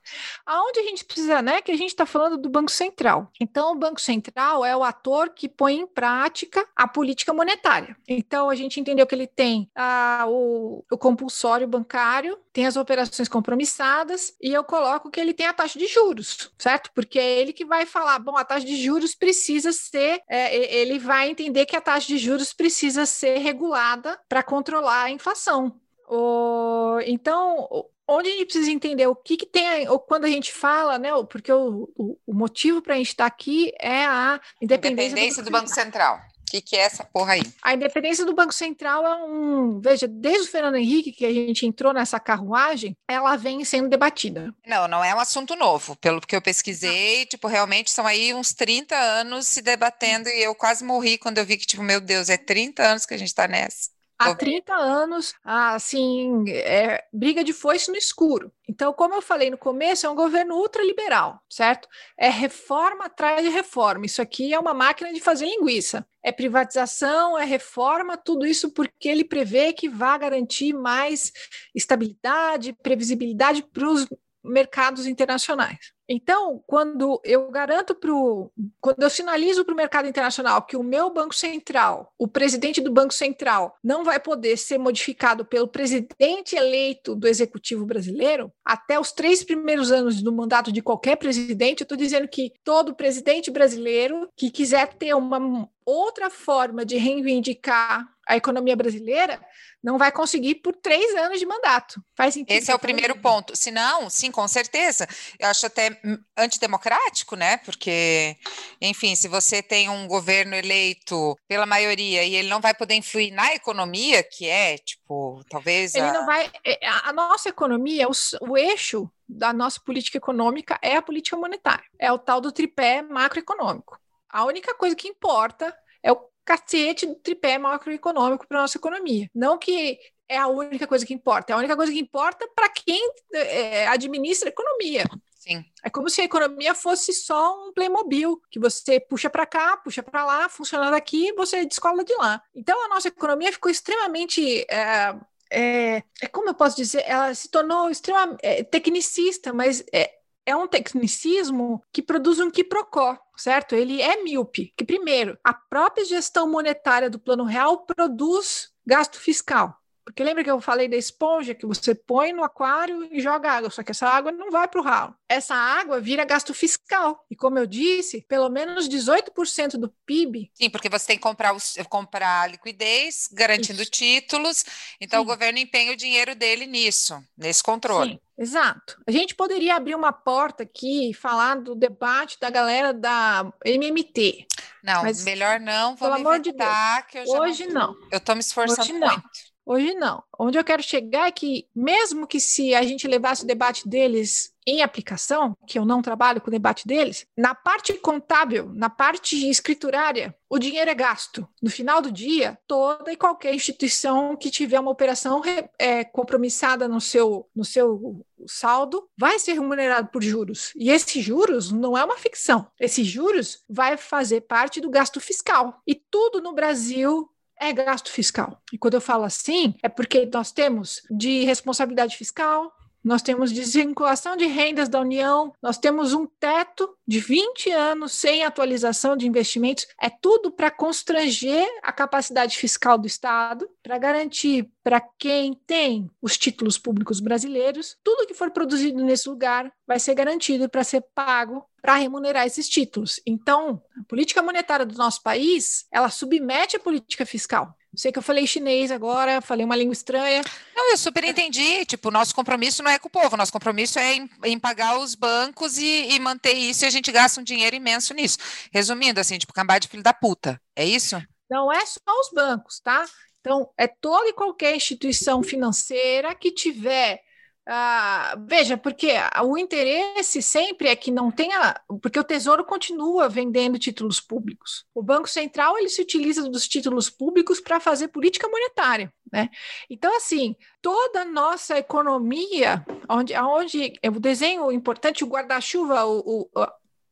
Aonde a gente precisa, né? Que a gente está falando do Banco Central. Então, o Banco Central é o ator que põe em prática a política monetária. Então, a gente entendeu que ele tem ah, o, o compulsório bancário, tem as operações compromissadas, e eu coloco que ele tem a taxa de juros, certo? Porque é ele que vai falar, bom, a taxa de juros precisa ser, é, ele vai entender que a taxa de juros precisa ser regulada para controlar a inflação. O, então, onde a gente precisa entender o que, que tem, ou quando a gente fala, né? Porque o, o, o motivo para a gente estar tá aqui é a independência, independência do, do Banco Central. O que, que, é essa porra aí? A independência do Banco Central é um. Veja, desde o Fernando Henrique, que a gente entrou nessa carruagem, ela vem sendo debatida. Não, não é um assunto novo. Pelo que eu pesquisei, tipo, realmente são aí uns 30 anos se debatendo e eu quase morri quando eu vi que, tipo, meu Deus, é 30 anos que a gente está nessa há 30 anos, assim, é, briga de foice no escuro. Então, como eu falei no começo, é um governo ultraliberal, certo? É reforma atrás de reforma. Isso aqui é uma máquina de fazer linguiça. É privatização, é reforma, tudo isso porque ele prevê que vai garantir mais estabilidade, previsibilidade para os mercados internacionais. Então, quando eu garanto para o. Quando eu sinalizo para o mercado internacional que o meu Banco Central, o presidente do Banco Central, não vai poder ser modificado pelo presidente eleito do executivo brasileiro, até os três primeiros anos do mandato de qualquer presidente, eu estou dizendo que todo presidente brasileiro que quiser ter uma outra forma de reivindicar a economia brasileira não vai conseguir por três anos de mandato. Faz sentido. Esse é o primeiro ponto. Se não, sim, com certeza. Eu acho até antidemocrático, né? Porque, enfim, se você tem um governo eleito pela maioria e ele não vai poder influir na economia, que é, tipo, talvez. Ele a... não vai. É, a nossa economia, o, o eixo da nossa política econômica é a política monetária. É o tal do tripé macroeconômico. A única coisa que importa é o cacete do tripé macroeconômico para a nossa economia. Não que é a única coisa que importa, é a única coisa que importa para quem é, administra a economia. Sim. É como se a economia fosse só um Playmobil, que você puxa para cá, puxa para lá, funciona daqui, você descola de lá. Então a nossa economia ficou extremamente é, é, é, como eu posso dizer, ela se tornou extremamente é, tecnicista, mas é, é um tecnicismo que produz um quiprocó, certo? Ele é míope, que primeiro, a própria gestão monetária do Plano Real produz gasto fiscal. Porque lembra que eu falei da esponja que você põe no aquário e joga água, só que essa água não vai para o ralo. Essa água vira gasto fiscal. E como eu disse, pelo menos 18% do PIB. Sim, porque você tem que comprar, os, comprar liquidez, garantindo Isso. títulos. Então Sim. o governo empenha o dinheiro dele nisso, nesse controle. Sim. Exato. A gente poderia abrir uma porta aqui e falar do debate da galera da MMT. Não, melhor não. Pelo amor de Deus. Hoje não, não. Eu estou me esforçando Hoje muito. Não. Hoje não. Onde eu quero chegar é que, mesmo que se a gente levasse o debate deles em aplicação, que eu não trabalho com o debate deles, na parte contábil, na parte escriturária, o dinheiro é gasto. No final do dia, toda e qualquer instituição que tiver uma operação é, compromissada no seu, no seu saldo vai ser remunerado por juros. E esses juros não é uma ficção. Esses juros vai fazer parte do gasto fiscal. E tudo no Brasil é gasto fiscal. E quando eu falo assim, é porque nós temos de responsabilidade fiscal, nós temos desvinculação de rendas da União, nós temos um teto de 20 anos sem atualização de investimentos. É tudo para constranger a capacidade fiscal do Estado, para garantir para quem tem os títulos públicos brasileiros, tudo que for produzido nesse lugar vai ser garantido para ser pago para remunerar esses títulos. Então, a política monetária do nosso país, ela submete a política fiscal. Sei que eu falei chinês agora, falei uma língua estranha. Não, eu super entendi. Tipo, nosso compromisso não é com o povo, nosso compromisso é em, em pagar os bancos e, e, manter isso, e a gente gasta um dinheiro imenso nisso. Resumindo, assim, tipo, cambada de filho da puta. É isso? Não é só os bancos, tá? Então, é toda e qualquer instituição financeira que tiver ah, veja, porque o interesse sempre é que não tenha, porque o Tesouro continua vendendo títulos públicos. O Banco Central ele se utiliza dos títulos públicos para fazer política monetária, né? Então, assim, toda a nossa economia, onde, onde o desenho importante, o guarda-chuva, o, o,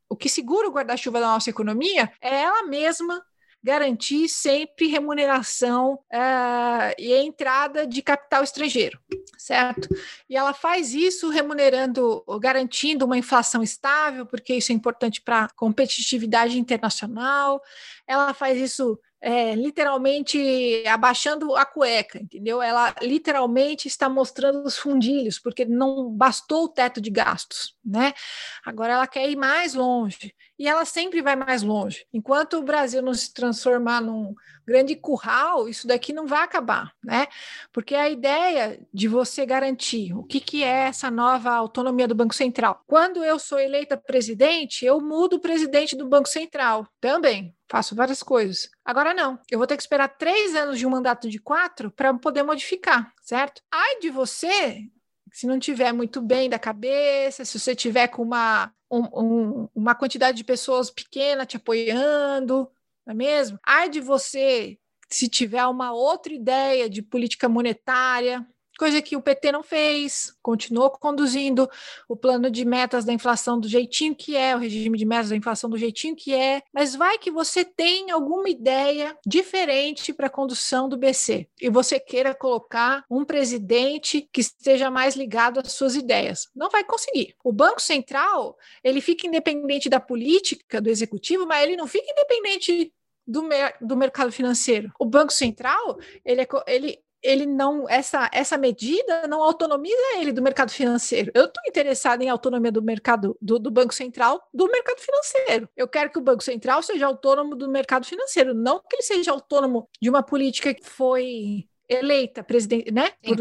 o que segura o guarda-chuva da nossa economia é ela mesma garantir sempre remuneração uh, e entrada de capital estrangeiro, certo? E ela faz isso remunerando, garantindo uma inflação estável, porque isso é importante para a competitividade internacional. Ela faz isso é, literalmente abaixando a cueca, entendeu? Ela literalmente está mostrando os fundilhos, porque não bastou o teto de gastos, né? Agora ela quer ir mais longe e ela sempre vai mais longe. Enquanto o Brasil não se transformar num grande curral, isso daqui não vai acabar, né? Porque a ideia de você garantir o que, que é essa nova autonomia do Banco Central. Quando eu sou eleita presidente, eu mudo o presidente do Banco Central também faço várias coisas. Agora não, eu vou ter que esperar três anos de um mandato de quatro para poder modificar, certo? Ai de você, se não tiver muito bem da cabeça, se você tiver com uma, um, um, uma quantidade de pessoas pequena te apoiando, não é mesmo? Ai de você se tiver uma outra ideia de política monetária, coisa que o PT não fez, continuou conduzindo o plano de metas da inflação do jeitinho que é, o regime de metas da inflação do jeitinho que é, mas vai que você tem alguma ideia diferente para a condução do BC e você queira colocar um presidente que esteja mais ligado às suas ideias. Não vai conseguir. O Banco Central, ele fica independente da política do executivo, mas ele não fica independente do, mer do mercado financeiro. O Banco Central, ele, é, ele ele não essa essa medida não autonomiza ele do mercado financeiro. Eu estou interessado em autonomia do mercado do, do, Banco Central do mercado financeiro. Eu quero que o Banco Central seja autônomo do mercado financeiro, não que ele seja autônomo de uma política que foi eleita presidente, né? Por,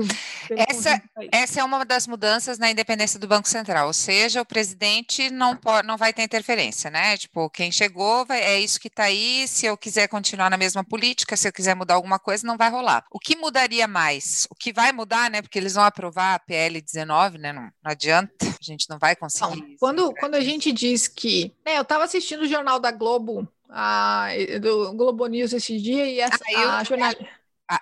essa, essa é uma das mudanças na independência do Banco Central, ou seja, o presidente não, pode, não vai ter interferência, né? Tipo, quem chegou vai, é isso que está aí. Se eu quiser continuar na mesma política, se eu quiser mudar alguma coisa, não vai rolar. O que mudaria mais? O que vai mudar, né? Porque eles vão aprovar a PL 19, né? Não, não adianta, a gente não vai conseguir. Não, quando, quando a gente diz que. É, eu estava assistindo o Jornal da Globo a, do Globo News esse dia e essa, ah, eu, a jornalista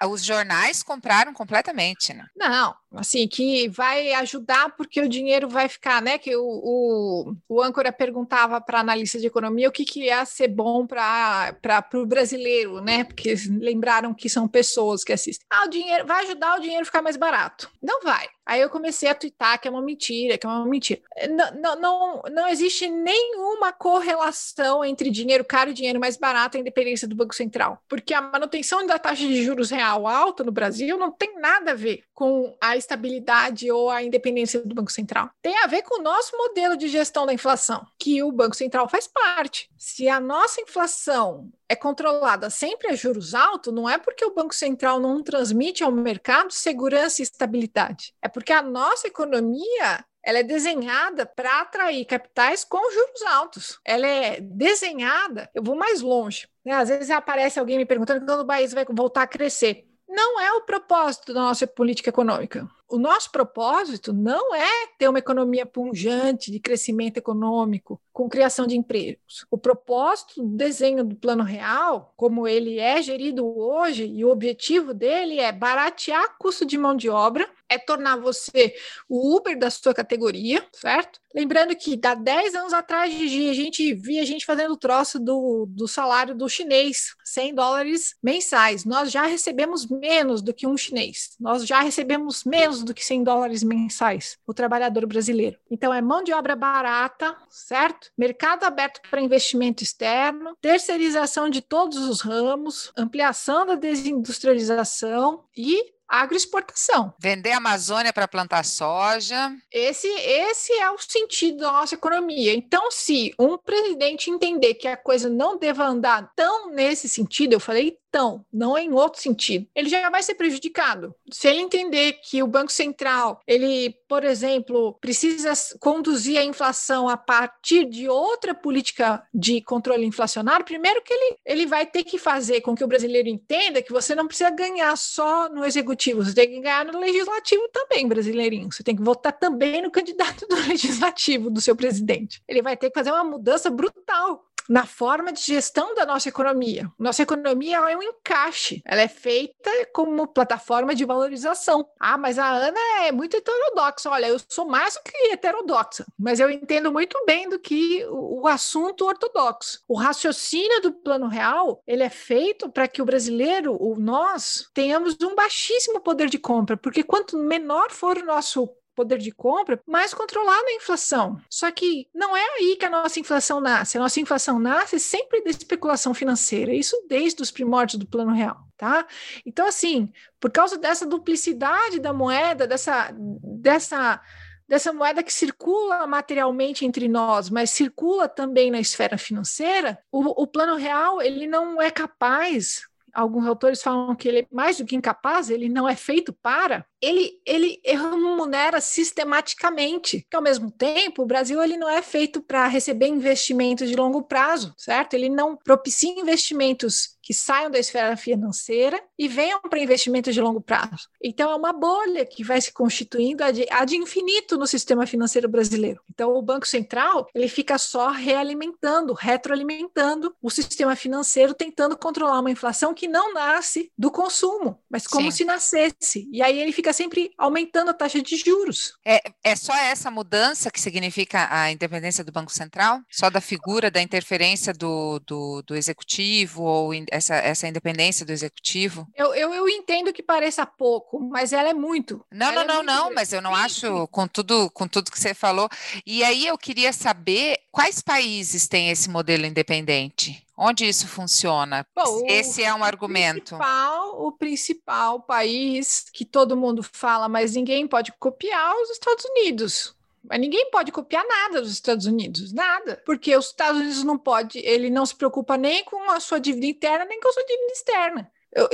os jornais compraram completamente, né? Não, assim, que vai ajudar porque o dinheiro vai ficar, né? Que o, o, o âncora perguntava para analista de economia o que, que ia ser bom para o brasileiro, né? Porque lembraram que são pessoas que assistem. Ah, o dinheiro vai ajudar o dinheiro ficar mais barato. Não vai. Aí eu comecei a twittar que é uma mentira, que é uma mentira. Não, não, não, não existe nenhuma correlação entre dinheiro caro e dinheiro mais barato, a independência do Banco Central. Porque a manutenção da taxa de juros real alta no Brasil não tem nada a ver com a estabilidade ou a independência do Banco Central. Tem a ver com o nosso modelo de gestão da inflação, que o Banco Central faz parte. Se a nossa inflação é controlada sempre a juros altos, não é porque o Banco Central não transmite ao mercado segurança e estabilidade. É porque a nossa economia ela é desenhada para atrair capitais com juros altos. Ela é desenhada, eu vou mais longe. Né? Às vezes aparece alguém me perguntando quando o país vai voltar a crescer. Não é o propósito da nossa política econômica o nosso propósito não é ter uma economia punjante de crescimento econômico com criação de empregos. O propósito do desenho do plano real, como ele é gerido hoje, e o objetivo dele é baratear custo de mão de obra, é tornar você o Uber da sua categoria, certo? Lembrando que há 10 anos atrás a gente via a gente fazendo troço do, do salário do chinês, 100 dólares mensais. Nós já recebemos menos do que um chinês. Nós já recebemos menos do que 100 dólares mensais, o trabalhador brasileiro. Então, é mão de obra barata, certo? Mercado aberto para investimento externo, terceirização de todos os ramos, ampliação da desindustrialização e agroexportação. Vender a Amazônia para plantar soja. Esse, esse é o sentido da nossa economia. Então, se um presidente entender que a coisa não deva andar tão nesse sentido, eu falei então, não em outro sentido. Ele já vai ser prejudicado. Se ele entender que o Banco Central, ele, por exemplo, precisa conduzir a inflação a partir de outra política de controle inflacionário, primeiro que ele, ele vai ter que fazer com que o brasileiro entenda que você não precisa ganhar só no executivo, você tem que ganhar no legislativo também, brasileirinho. Você tem que votar também no candidato do [LAUGHS] legislativo, do seu presidente. Ele vai ter que fazer uma mudança brutal na forma de gestão da nossa economia. Nossa economia é um encaixe, ela é feita como plataforma de valorização. Ah, mas a Ana é muito heterodoxa. Olha, eu sou mais do que heterodoxa, mas eu entendo muito bem do que o, assunto ortodoxo. O raciocínio do plano real, ele é feito para que o brasileiro, o nós, tenhamos um baixíssimo poder de compra, porque quanto menor for o nosso poder de compra, mais controlada a inflação. Só que não é aí que a nossa inflação nasce. A nossa inflação nasce sempre da especulação financeira, isso desde os primórdios do Plano Real, tá? Então, assim, por causa dessa duplicidade da moeda, dessa, dessa dessa moeda que circula materialmente entre nós, mas circula também na esfera financeira, o, o plano real ele não é capaz alguns autores falam que ele é mais do que incapaz, ele não é feito para, ele, ele remunera sistematicamente. Que ao mesmo tempo, o Brasil ele não é feito para receber investimentos de longo prazo, certo? Ele não propicia investimentos que saiam da esfera financeira e venham para investimentos de longo prazo. Então, é uma bolha que vai se constituindo ad, ad infinito no sistema financeiro brasileiro. Então, o Banco Central ele fica só realimentando, retroalimentando o sistema financeiro, tentando controlar uma inflação que não nasce do consumo, mas como Sim. se nascesse. E aí ele fica sempre aumentando a taxa de juros. É, é só essa mudança que significa a independência do Banco Central? Só da figura da interferência do, do, do executivo ou essa, essa independência do executivo? Eu, eu, eu, entendo que pareça pouco, mas ela é muito. Não, ela não, é não, não, mas eu não acho com tudo, com tudo que você falou. E aí eu queria saber quais países têm esse modelo independente? Onde isso funciona? Bom, Esse é um argumento. Principal, o principal país que todo mundo fala, mas ninguém pode copiar, os Estados Unidos. Mas ninguém pode copiar nada dos Estados Unidos, nada, porque os Estados Unidos não pode, ele não se preocupa nem com a sua dívida interna, nem com a sua dívida externa. Eu,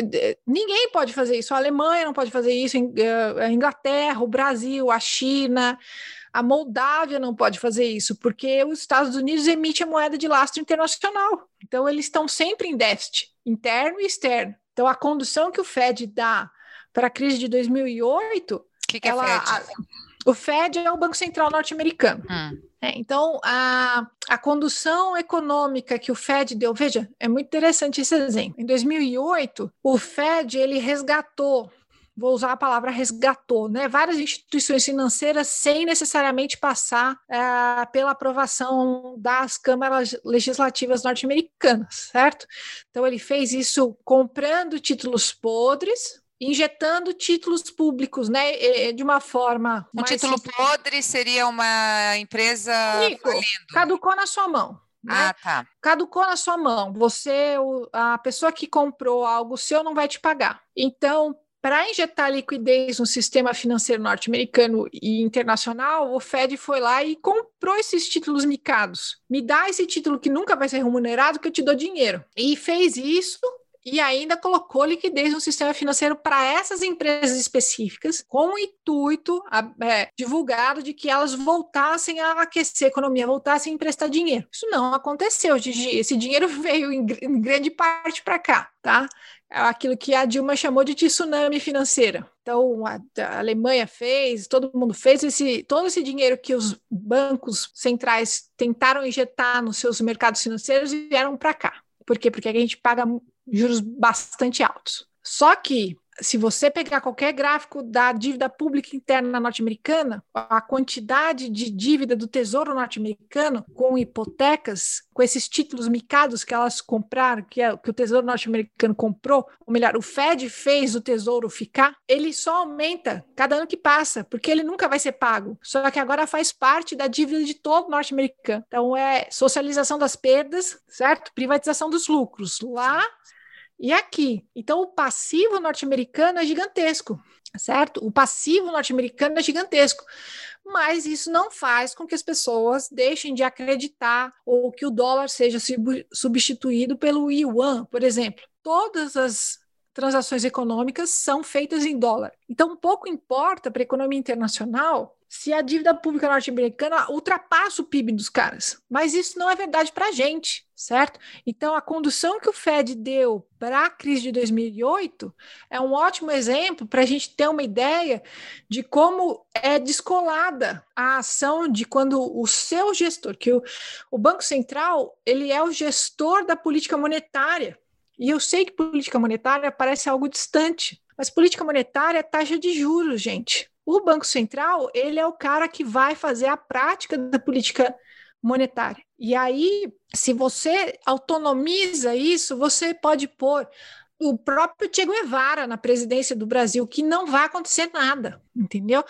ninguém pode fazer isso. A Alemanha não pode fazer isso, eh, a Inglaterra, o Brasil, a China, a Moldávia não pode fazer isso, porque os Estados Unidos emitem a moeda de lastro internacional. Então, eles estão sempre em déficit, interno e externo. Então, a condução que o Fed dá para a crise de 2008. O que, que é ela, é Fed? A, o Fed é o Banco Central norte-americano. Hum. É, então, a, a condução econômica que o Fed deu, veja, é muito interessante esse exemplo. Em 2008, o Fed ele resgatou vou usar a palavra resgatou, né? Várias instituições financeiras sem necessariamente passar é, pela aprovação das câmaras legislativas norte-americanas, certo? Então ele fez isso comprando títulos podres, injetando títulos públicos, né, de uma forma. Um título simples. podre seria uma empresa Rico, caducou na sua mão. Né? Ah, tá. Caducou na sua mão. Você, a pessoa que comprou algo seu não vai te pagar. Então, para injetar liquidez no sistema financeiro norte-americano e internacional, o Fed foi lá e comprou esses títulos micados. Me dá esse título que nunca vai ser remunerado, que eu te dou dinheiro. E fez isso e ainda colocou liquidez no sistema financeiro para essas empresas específicas, com o intuito é, divulgado de que elas voltassem a aquecer a economia, voltassem a emprestar dinheiro. Isso não aconteceu, Gigi. Esse dinheiro [LAUGHS] veio em, em grande parte para cá, tá? Aquilo que a Dilma chamou de tsunami financeira. Então, a, a, Alemanha fez, todo mundo fez, esse, todo esse dinheiro que os bancos centrais tentaram injetar nos seus mercados financeiros vieram para cá. Por quê? Porque a gente paga juros bastante altos. Só que se você pegar qualquer gráfico da dívida pública interna norte-americana, a quantidade de dívida do Tesouro norte-americano com hipotecas, com esses títulos micados que elas compraram, que, é, que o Tesouro norte-americano comprou, ou melhor, o Fed fez o Tesouro ficar, ele só aumenta cada ano que passa, porque ele nunca vai ser pago. Só que agora faz parte da dívida de todo norte-americano. Então é socialização das perdas, certo? Privatização dos lucros. Lá e aqui. Então, o passivo norte-americano é gigantesco, certo? O passivo norte-americano é gigantesco. Mas isso não faz com que as pessoas deixem de acreditar ou que o dólar seja substituído pelo yuan, por exemplo. Todas as transações econômicas são feitas em dólar. Então, pouco importa para a economia internacional se a dívida pública norte-americana ultrapassa o PIB dos caras. Mas isso não é verdade para a gente, certo? Então, a condução que o Fed deu para a crise de 2008 é um ótimo exemplo para a gente ter uma ideia de como é descolada a ação de quando o seu gestor, que o, o Banco Central, ele é o gestor da política monetária. E eu sei que política monetária parece algo distante, mas política monetária é taxa de juros, gente. O Banco Central, ele é o cara que vai fazer a prática da política monetária. E aí, se você autonomiza isso, você pode pôr o próprio Che Guevara na presidência do Brasil, que não vai acontecer nada, entendeu?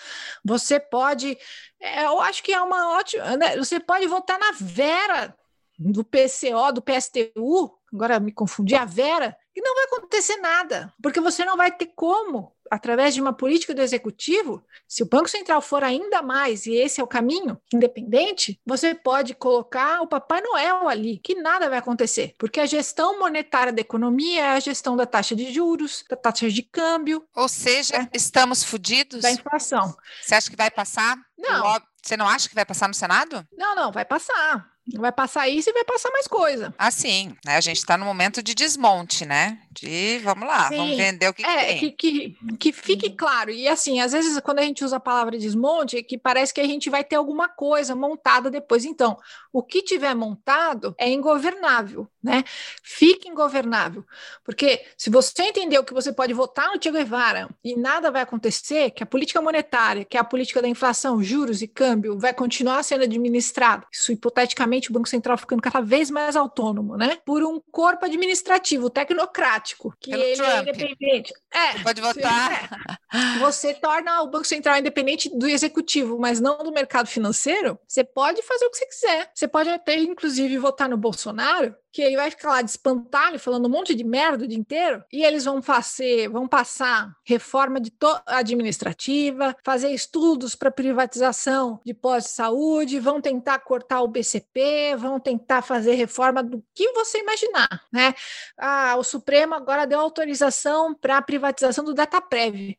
Você pode, é, eu acho que é uma ótima, né? você pode votar na Vera do PCO, do PSTU, agora me confundi, a Vera, e não vai acontecer nada, porque você não vai ter como, através de uma política do executivo, se o Banco Central for ainda mais, e esse é o caminho, independente, você pode colocar o Papai Noel ali, que nada vai acontecer, porque a gestão monetária da economia é a gestão da taxa de juros, da taxa de câmbio. Ou seja, é, estamos fodidos. Da inflação. Você acha que vai passar? Não. Você não acha que vai passar no Senado? Não, não, vai passar. Vai passar isso e vai passar mais coisa. Ah, sim. Né? A gente está no momento de desmonte, né? De vamos lá, sim. vamos vender o que, é, que tem. Que, que, que fique uhum. claro. E assim, às vezes, quando a gente usa a palavra desmonte, é que parece que a gente vai ter alguma coisa montada depois. Então, o que tiver montado é ingovernável, né? Fique ingovernável. Porque se você entendeu que você pode votar no Che Guevara e nada vai acontecer, que a política monetária, que a política da inflação, juros e câmbio, vai continuar sendo administrada, isso hipoteticamente o Banco Central ficando cada vez mais autônomo, né? Por um corpo administrativo tecnocrático, que Pelo ele Trump. é independente. É, você pode votar. É. Você torna o Banco Central independente do executivo, mas não do mercado financeiro. Você pode fazer o que você quiser. Você pode até, inclusive, votar no Bolsonaro que ele vai ficar lá de espantalho falando um monte de merda o dia inteiro, e eles vão fazer, vão passar reforma de administrativa, fazer estudos para privatização de pós-saúde, vão tentar cortar o BCP, vão tentar fazer reforma do que você imaginar, né? Ah, o Supremo agora deu autorização para a privatização do Dataprev.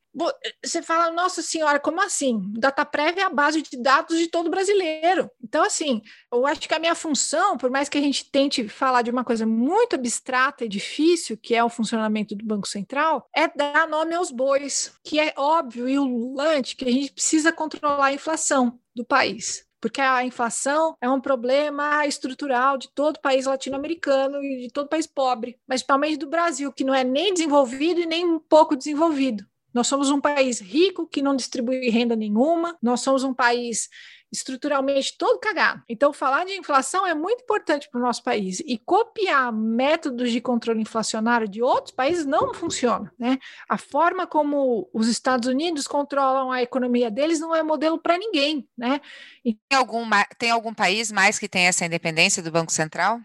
Você fala, nossa senhora, como assim? Dataprev é a base de dados de todo brasileiro. Então, assim, eu acho que a minha função, por mais que a gente tente falar de uma coisa muito abstrata e difícil, que é o funcionamento do Banco Central, é dar nome aos bois, que é óbvio e ululante que a gente precisa controlar a inflação do país porque a inflação é um problema estrutural de todo país latino-americano e de todo país pobre, mas principalmente do Brasil, que não é nem desenvolvido e nem um pouco desenvolvido. Nós somos um país rico que não distribui renda nenhuma, nós somos um país estruturalmente todo cagado. Então, falar de inflação é muito importante para o nosso país. E copiar métodos de controle inflacionário de outros países não funciona. Né? A forma como os Estados Unidos controlam a economia deles não é modelo para ninguém. Né? E... Tem, algum, tem algum país mais que tem essa independência do Banco Central?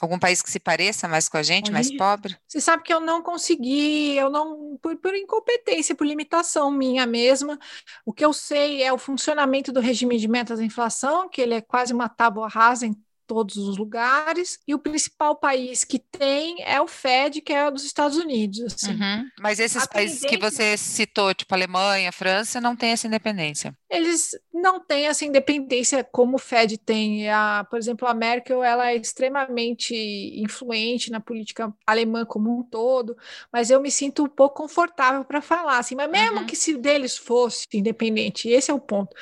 Algum país que se pareça mais com a gente, mais pobre? Você sabe que eu não consegui, eu não, por, por, incompetência, por limitação minha mesma. O que eu sei é o funcionamento do regime de metas da inflação, que ele é quase uma tábua rasa em todos os lugares, e o principal país que tem é o Fed, que é dos Estados Unidos. Assim. Uhum. Mas esses a países que você citou, tipo Alemanha, França, não têm essa independência? Eles não têm essa independência como o Fed tem. A, por exemplo, a Merkel ela é extremamente influente na política alemã como um todo, mas eu me sinto um pouco confortável para falar assim, mas mesmo uhum. que se deles fosse independente, esse é o ponto,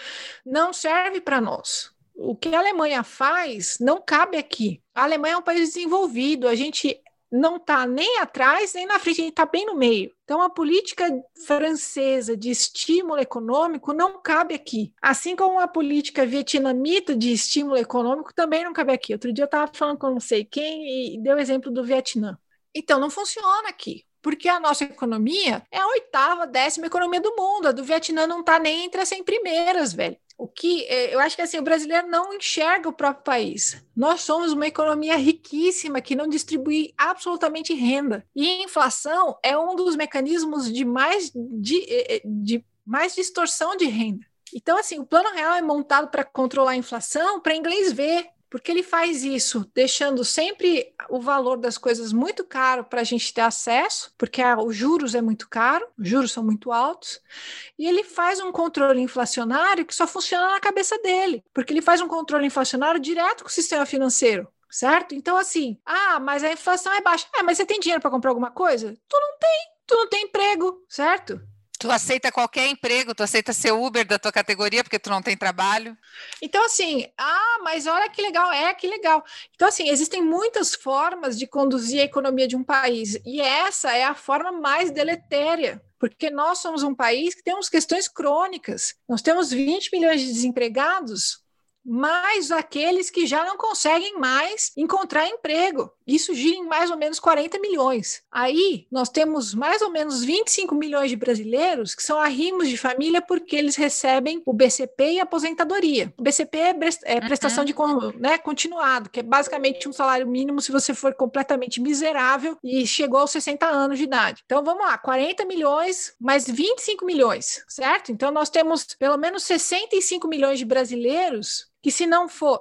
não serve para nós o que a Alemanha faz não cabe aqui. A Alemanha é um país desenvolvido, a gente não está nem atrás nem na frente, a gente está bem no meio. Então, a política francesa de estímulo econômico não cabe aqui. Assim como a política vietnamita de estímulo econômico também não cabe aqui. Outro dia eu estava falando com não sei quem e deu o exemplo do Vietnã. Então, não funciona aqui porque a nossa economia é a oitava, décima economia do mundo. A do Vietnã não está nem entre as 100 primeiras, velho. O que é, eu acho que assim, o brasileiro não enxerga o próprio país. Nós somos uma economia riquíssima que não distribui absolutamente renda. E a inflação é um dos mecanismos de mais, de, é, é, de mais distorção de renda. Então, assim, o plano real é montado para controlar a inflação, para inglês ver. Porque ele faz isso deixando sempre o valor das coisas muito caro para a gente ter acesso, porque os juros é muito caro, os juros são muito altos, e ele faz um controle inflacionário que só funciona na cabeça dele, porque ele faz um controle inflacionário direto com o sistema financeiro certo? Então, assim, ah, mas a inflação é baixa. É, mas você tem dinheiro para comprar alguma coisa? Tu não tem, tu não tem emprego, certo? Tu aceita qualquer emprego, tu aceita ser Uber da tua categoria porque tu não tem trabalho. Então, assim, ah, mas olha que legal, é que legal. Então, assim, existem muitas formas de conduzir a economia de um país, e essa é a forma mais deletéria. Porque nós somos um país que temos questões crônicas. Nós temos 20 milhões de desempregados, mais aqueles que já não conseguem mais encontrar emprego. Isso gira em mais ou menos 40 milhões. Aí nós temos mais ou menos 25 milhões de brasileiros que são arrimos de família porque eles recebem o BCP e a aposentadoria. O BCP é, é prestação uhum. de né, continuado, que é basicamente um salário mínimo se você for completamente miserável e chegou aos 60 anos de idade. Então vamos lá, 40 milhões mais 25 milhões, certo? Então nós temos pelo menos 65 milhões de brasileiros que se não for,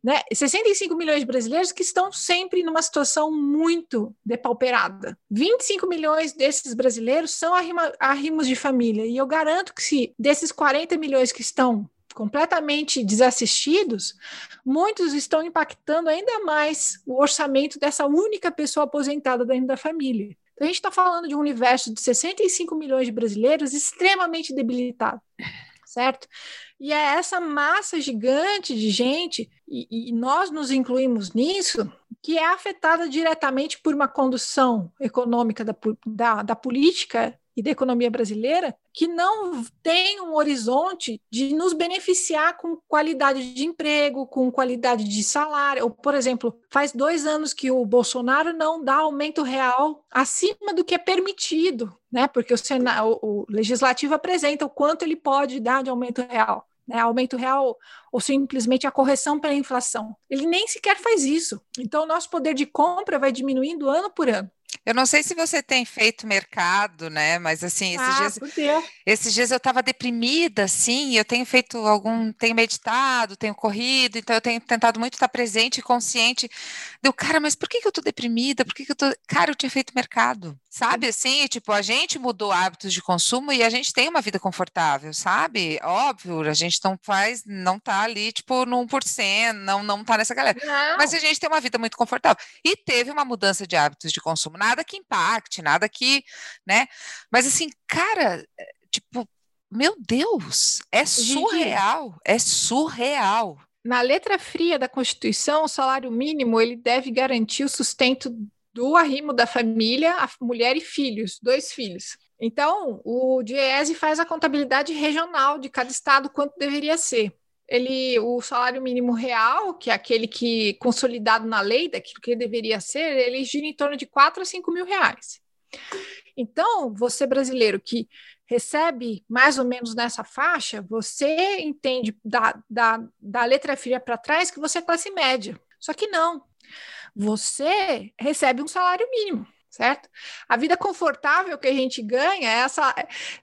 né, 65 milhões de brasileiros que estão sempre numa situação muito depauperada. 25 milhões desses brasileiros são arrimos de família, e eu garanto que se desses 40 milhões que estão completamente desassistidos, muitos estão impactando ainda mais o orçamento dessa única pessoa aposentada dentro da família. Então, a gente está falando de um universo de 65 milhões de brasileiros extremamente debilitado, certo? E é essa massa gigante de gente, e, e nós nos incluímos nisso, que é afetada diretamente por uma condução econômica da, da, da política e da economia brasileira que não tem um horizonte de nos beneficiar com qualidade de emprego, com qualidade de salário. Ou, por exemplo, faz dois anos que o Bolsonaro não dá aumento real acima do que é permitido, né? Porque o, Sena, o, o legislativo apresenta o quanto ele pode dar de aumento real né, aumento real ou simplesmente a correção pela inflação. Ele nem sequer faz isso. Então, o nosso poder de compra vai diminuindo ano por ano. Eu não sei se você tem feito mercado, né? Mas assim, esses ah, dias, esses dias eu estava deprimida, assim, eu tenho feito algum, tenho meditado, tenho corrido, então eu tenho tentado muito estar presente e consciente. Deu, cara, mas por que, que eu estou deprimida? Por que, que eu tô. Cara, eu tinha feito mercado. Sabe assim, tipo, a gente mudou hábitos de consumo e a gente tem uma vida confortável, sabe? Óbvio, a gente não faz, não tá ali, tipo, no 1%, não, não tá nessa galera. Não. Mas a gente tem uma vida muito confortável. E teve uma mudança de hábitos de consumo. Nada que impacte, nada que, né? Mas assim, cara, é, tipo, meu Deus, é surreal, é surreal. Na letra fria da Constituição, o salário mínimo ele deve garantir o sustento do arrimo da família, a mulher e filhos, dois filhos. Então, o DIEESE faz a contabilidade regional de cada estado quanto deveria ser. Ele, o salário mínimo real, que é aquele que consolidado na lei, daquilo que deveria ser, ele gira em torno de 4 a 5 mil reais. Então, você brasileiro que recebe mais ou menos nessa faixa, você entende da, da, da letra fria para trás que você é classe média. Só que não você recebe um salário mínimo certo? A vida confortável que a gente ganha é essa.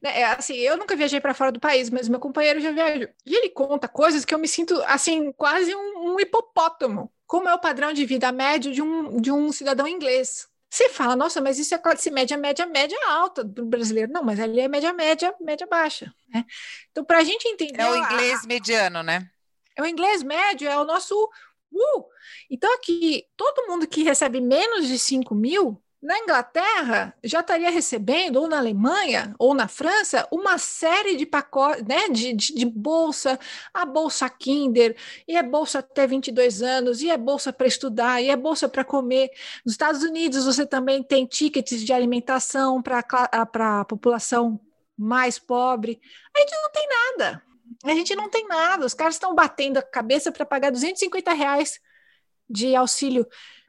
Né, é, assim, eu nunca viajei para fora do país, mas meu companheiro já viajou. E ele conta coisas que eu me sinto assim, quase um, um hipopótamo. Como é o padrão de vida médio de um, de um cidadão inglês? Você fala, nossa, mas isso é classe média, média, média alta do brasileiro. Não, mas ali é média, média, média baixa. Né? Então, para a gente entender. É o inglês a, mediano, né? É o inglês médio, é o nosso Uh! Então, aqui, todo mundo que recebe menos de 5 mil, na Inglaterra já estaria recebendo, ou na Alemanha, ou na França, uma série de pacotes, né, de, de, de, bolsa, a bolsa Kinder, e é bolsa até 22 anos, e é bolsa para estudar, e é bolsa para comer. Nos Estados Unidos você também tem tickets de alimentação para a população mais pobre. A gente não tem nada. A gente não tem nada. Os caras estão batendo a cabeça para pagar 250 reais de auxílio.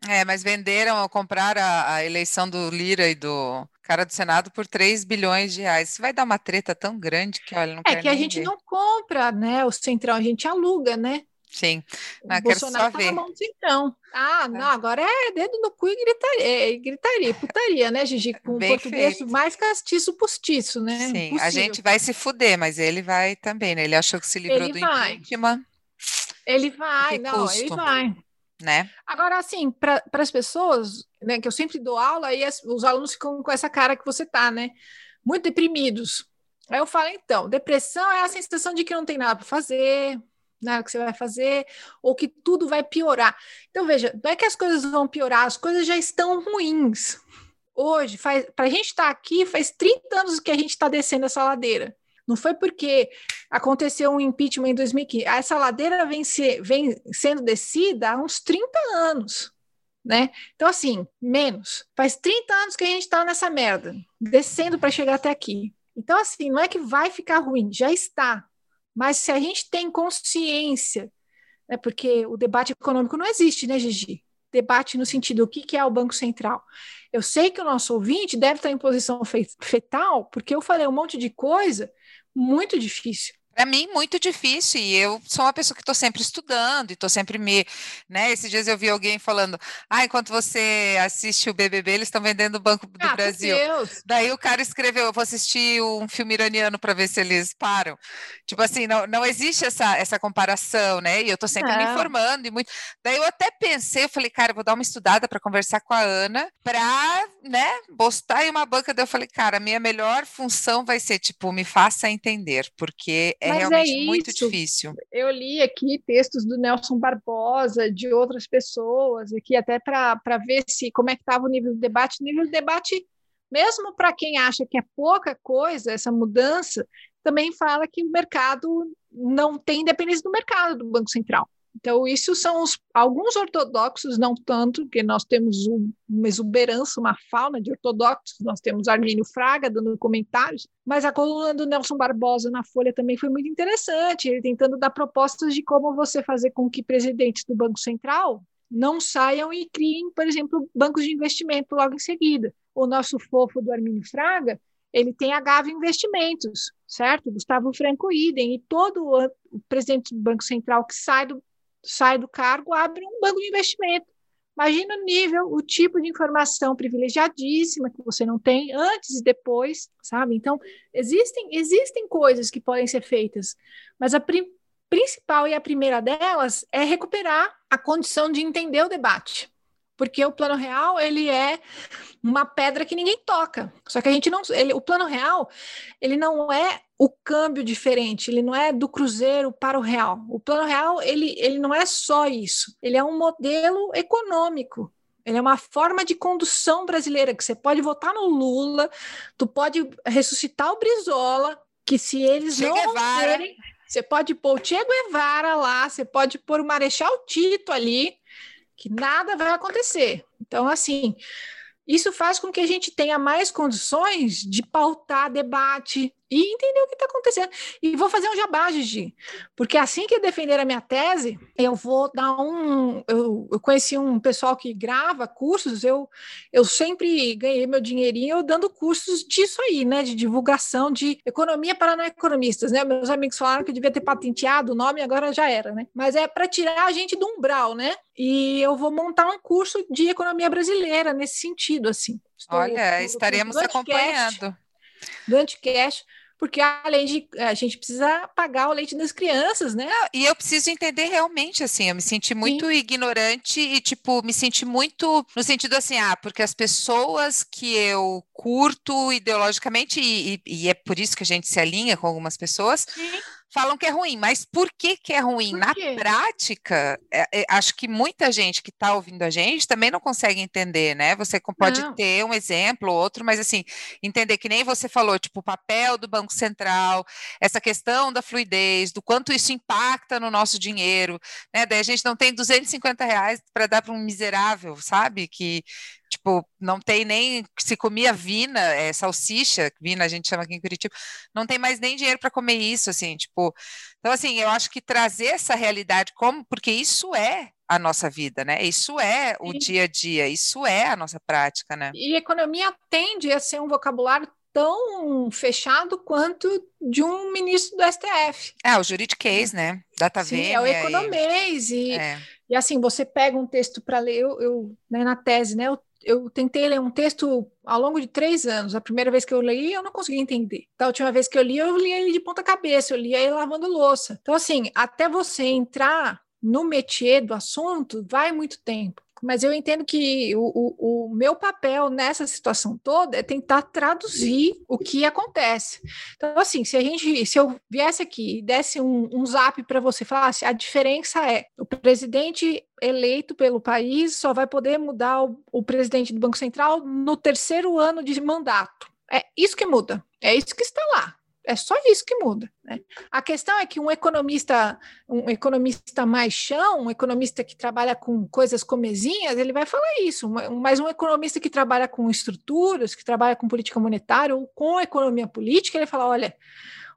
É, mas venderam ou compraram a, a, eleição do Lira e do cara do Senado por 3 bilhões de reais. Isso vai dar uma treta tão grande que, olha, não É que a gente ver. não compra, né, o Centrão, a gente aluga, né? Sim, não, o Bolsonaro tá na mão do Centrão. Ah, é. não, agora é dedo no cu e gritaria, é, gritaria putaria, né, Gigi? Com Bem português feito. mais castiço postiço, né? Sim, a gente vai se fuder, mas ele vai também, né? Ele achou que se livrou ele do vai. impeachment. Ele vai, não, ele vai. Né? Agora, assim, para as pessoas, né, que eu sempre dou aula, aí as, os alunos ficam com essa cara que você tá, né? Muito deprimidos. Aí eu falo, então, depressão é a sensação de que não tem nada para fazer, nada que você vai fazer, ou que tudo vai piorar. Então, veja, não é que as coisas vão piorar, as coisas já estão ruins. Hoje, para a gente estar tá aqui, faz 30 anos que a gente está descendo essa ladeira. Não foi porque aconteceu um impeachment em 2015. Essa ladeira vem, vem sendo descida há uns 30 anos. Né? Então, assim, menos. Faz 30 anos que a gente está nessa merda, descendo para chegar até aqui. Então, assim, não é que vai ficar ruim, já está. Mas se a gente tem consciência, né, porque o debate econômico não existe, né, Gigi? Debate no sentido o que é o Banco Central. Eu sei que o nosso ouvinte deve estar em posição fetal, porque eu falei um monte de coisa muito difícil. Para mim, muito difícil, e eu sou uma pessoa que estou sempre estudando, e estou sempre me. Né, esses dias eu vi alguém falando: ah, enquanto você assiste o BBB, eles estão vendendo o Banco do ah, Brasil. Deus. Daí o cara escreveu: eu vou assistir um filme iraniano para ver se eles param. Tipo assim, não, não existe essa, essa comparação, né? E eu estou sempre não. me informando, e muito. Daí eu até pensei, eu falei, cara, eu vou dar uma estudada para conversar com a Ana, para, né, postar em uma banca. Daí eu falei, cara, a minha melhor função vai ser, tipo, me faça entender, porque é Mas é realmente é muito difícil. Eu li aqui textos do Nelson Barbosa, de outras pessoas, aqui até para ver se como é que estava o nível do debate. O nível do debate, mesmo para quem acha que é pouca coisa, essa mudança, também fala que o mercado não tem independência do mercado do Banco Central. Então, isso são os, alguns ortodoxos, não tanto, porque nós temos um, uma exuberância, uma fauna de ortodoxos, nós temos Armínio Fraga dando comentários, mas a coluna do Nelson Barbosa na Folha também foi muito interessante, ele tentando dar propostas de como você fazer com que presidentes do Banco Central não saiam e criem, por exemplo, bancos de investimento logo em seguida. O nosso fofo do Armínio Fraga, ele tem a Gave Investimentos, certo? Gustavo Franco Idem, e todo o presidente do Banco Central que sai do sai do cargo, abre um banco de investimento. Imagina o nível, o tipo de informação privilegiadíssima que você não tem antes e depois, sabe? Então, existem, existem coisas que podem ser feitas, mas a pri principal e a primeira delas é recuperar a condição de entender o debate porque o plano real ele é uma pedra que ninguém toca. Só que a gente não, ele, o plano real ele não é o câmbio diferente, ele não é do cruzeiro para o real. O plano real ele, ele não é só isso, ele é um modelo econômico. Ele é uma forma de condução brasileira que você pode votar no Lula, tu pode ressuscitar o Brizola, que se eles che não terem, você pode pôr o Che Guevara lá, você pode pôr o Marechal Tito ali, que nada vai acontecer. Então, assim, isso faz com que a gente tenha mais condições de pautar debate, e entender o que está acontecendo. E vou fazer um jabá, Gigi, porque assim que eu defender a minha tese, eu vou dar um. Eu, eu conheci um pessoal que grava cursos, eu, eu sempre ganhei meu dinheirinho dando cursos disso aí, né? De divulgação de economia para não economistas, né? Meus amigos falaram que eu devia ter patenteado o nome, agora já era, né? Mas é para tirar a gente do umbral, né? E eu vou montar um curso de economia brasileira nesse sentido, assim. Estou, Olha, estaremos acompanhando do Anticast, porque além de a gente precisa pagar o leite das crianças, né? e eu preciso entender realmente assim, eu me senti muito Sim. ignorante e tipo, me senti muito no sentido assim, ah, porque as pessoas que eu curto ideologicamente e, e, e é por isso que a gente se alinha com algumas pessoas, Sim falam que é ruim, mas por que, que é ruim? Na prática, é, é, acho que muita gente que está ouvindo a gente também não consegue entender, né? Você pode não. ter um exemplo, outro, mas assim, entender que nem você falou, tipo, o papel do Banco Central, essa questão da fluidez, do quanto isso impacta no nosso dinheiro, né? Daí a gente não tem 250 reais para dar para um miserável, sabe? Que Tipo, não tem nem. Se comia vina, é, salsicha, vina a gente chama aqui em Curitiba, não tem mais nem dinheiro para comer isso, assim, tipo. Então, assim, eu acho que trazer essa realidade como. Porque isso é a nossa vida, né? Isso é o Sim. dia a dia, isso é a nossa prática, né? E economia tende a ser um vocabulário tão fechado quanto de um ministro do STF. É, o juridiquês, né? Data Sim, é o economês. E, é. e assim, você pega um texto para ler, eu, eu né, na tese, né? Eu eu tentei ler um texto ao longo de três anos. A primeira vez que eu li, eu não consegui entender. Da última vez que eu li, eu li ele de ponta cabeça, eu li ele lavando louça. Então, assim, até você entrar no métier do assunto, vai muito tempo. Mas eu entendo que o, o, o, meu papel nessa situação toda é tentar traduzir o que acontece. Então, assim, se a gente, se eu viesse aqui e desse um, um zap para você, falasse a diferença é o presidente eleito pelo país só vai poder mudar o, o presidente do Banco Central no terceiro ano de mandato. É isso que muda, é isso que está lá. É só isso que muda. Né? A questão é que um economista, um economista mais chão, um economista que trabalha com coisas comezinhas, ele vai falar isso. Mas um economista que trabalha com estruturas, que trabalha com política monetária ou com economia política, ele fala: olha,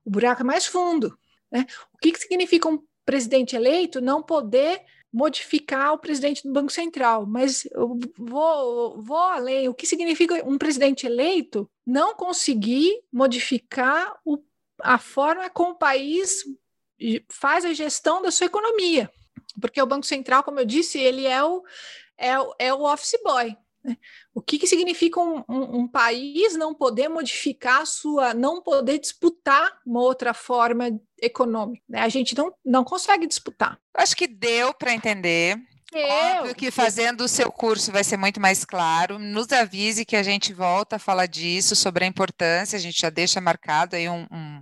o buraco é mais fundo. Né? O que, que significa um presidente eleito não poder modificar o presidente do Banco Central, mas eu vou, vou além. O que significa um presidente eleito não conseguir modificar o, a forma como o país faz a gestão da sua economia? Porque o Banco Central, como eu disse, ele é o, é o, é o office boy. Né? O que, que significa um, um, um, país não poder modificar a sua, não poder disputar uma outra forma econômica? Né? A gente não, não consegue disputar. Acho que deu para entender. Eu, Óbvio que fazendo o seu curso vai ser muito mais claro. Nos avise que a gente volta a falar disso, sobre a importância, a gente já deixa marcado aí um, um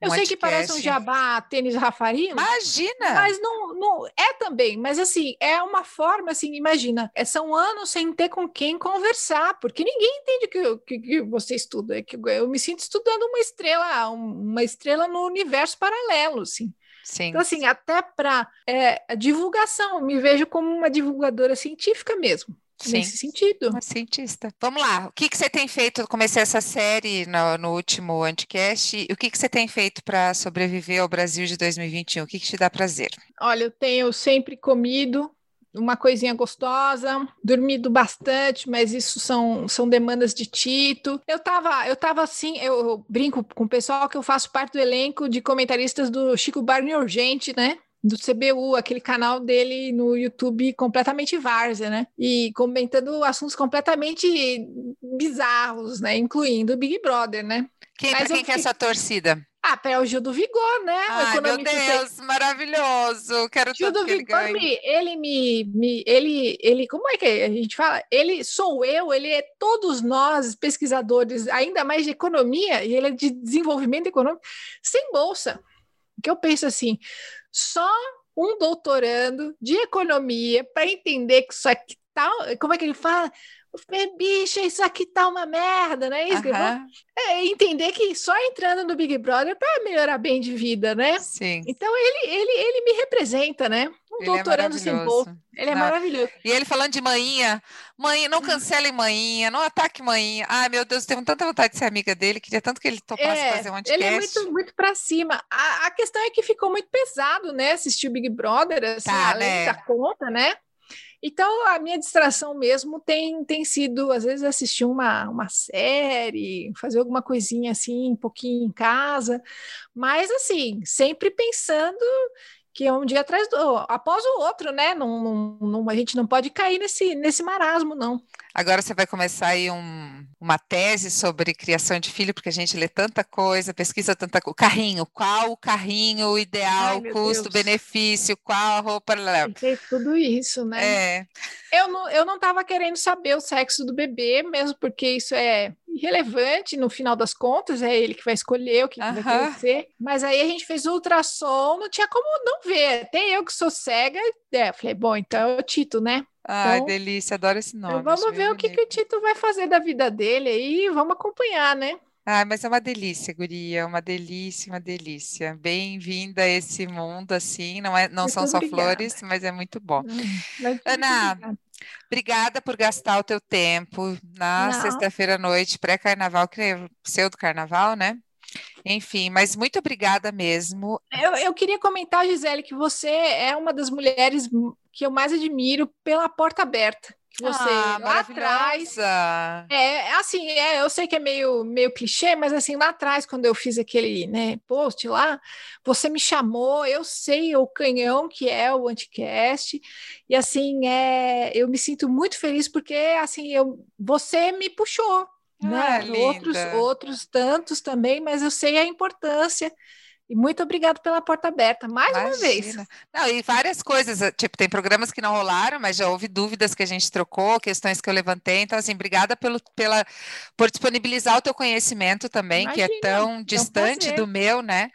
eu sei que parece um jabá tênis Rafarino. Imagina! Mas não, não é também, mas assim, é uma forma assim, imagina, é, são anos sem ter com quem conversar, porque ninguém entende que, que, que você estuda. É que eu me sinto estudando uma estrela, uma estrela no universo paralelo, assim. Sim. Então, assim, até para é, divulgação, me vejo como uma divulgadora científica mesmo. Sim. nesse sentido. Uma cientista. Vamos lá, o que, que você tem feito? Eu comecei essa série no, no último Anticast. O que, que você tem feito para sobreviver ao Brasil de 2021? O que, que te dá prazer? Olha, eu tenho sempre comido uma coisinha gostosa, dormido bastante, mas isso são, são demandas de Tito. Eu tava, eu tava assim, eu, eu brinco com o pessoal que eu faço parte do elenco de comentaristas do Chico Barney Urgente, né? Do CBU, aquele canal dele no YouTube completamente várzea, né? E comentando assuntos completamente bizarros, né? Incluindo o Big Brother, né? Quem, Mas quem que é essa torcida? Ah, para o Gil do Vigor, né? Ai, meu Deus, tem... maravilhoso. Quero Gil do Vigor, ele, me, ele me, me, ele, ele, como é que a gente fala? Ele sou eu, ele é todos nós pesquisadores, ainda mais de economia, e ele é de desenvolvimento econômico, sem bolsa. Que eu penso assim, só um doutorando de economia para entender que isso aqui tá. Como é que ele fala? Bicha, isso aqui tá uma merda, não é isso? Uhum. É entender que só entrando no Big Brother para melhorar bem de vida, né? Sim. Então ele, ele, ele me representa, né? Um ele é doutorando é sem bolsa. Ele é não. maravilhoso. E ele falando de manhinha, mãe, não cancele manhinha, não ataque manhinha. Ai, meu Deus, tenho tanta vontade de ser amiga dele, queria tanto que ele topasse é, fazer um podcast. Ele é muito, muito pra cima. A, a, questão é que ficou muito pesado, né? Assistir o Big Brother, assim, tá, além né? da conta, né? Então, a minha distração mesmo tem, tem sido, às vezes, assistir uma, uma série, fazer alguma coisinha assim, um pouquinho em casa, mas, assim, sempre pensando que é um dia atrás do após o outro, né? Não, não, não, a gente não pode cair nesse, nesse marasmo, não. Agora você vai começar aí um, uma tese sobre criação de filho, porque a gente lê tanta coisa, pesquisa tanta coisa. Carrinho, qual o carrinho ideal, custo-benefício, qual a roupa. Tem tudo isso, né? É. Eu não, eu não estava querendo saber o sexo do bebê, mesmo porque isso é irrelevante no final das contas, é ele que vai escolher o que, que vai ser. Mas aí a gente fez ultrassom, não tinha como não ver. Até eu que sou cega, é, falei, bom, então é o Tito, né? Ai, então, delícia, adoro esse nome. Então vamos ver o que, que o Tito vai fazer da vida dele aí, vamos acompanhar, né? Ah, mas é uma delícia, guria, uma delícia, uma delícia. Bem-vinda a esse mundo, assim, não, é, não são só flores, mas é muito bom. Hum, Ana, obrigada. Obrigada por gastar o teu tempo na sexta-feira à noite, pré-carnaval, que é pseudo-carnaval, né? Enfim, mas muito obrigada mesmo. Eu, eu queria comentar, Gisele, que você é uma das mulheres que eu mais admiro pela porta aberta. Você ah, lá atrás. É, assim, é, eu sei que é meio, meio clichê, mas assim, lá atrás, quando eu fiz aquele né, post lá, você me chamou, eu sei o canhão que é o Anticast, e assim, é, eu me sinto muito feliz porque assim, eu, você me puxou. Ah, né? outros, outros tantos também, mas eu sei a importância E muito obrigado pela porta aberta, mais Imagina. uma vez. Não, e várias coisas, eh, tipo, tem programas que não rolaram, mas já houve dúvidas que a gente trocou, questões que eu levantei. Então, assim, obrigada pelo, pela, por disponibilizar o teu conhecimento também, Imagina, que é tão distante do meu, né?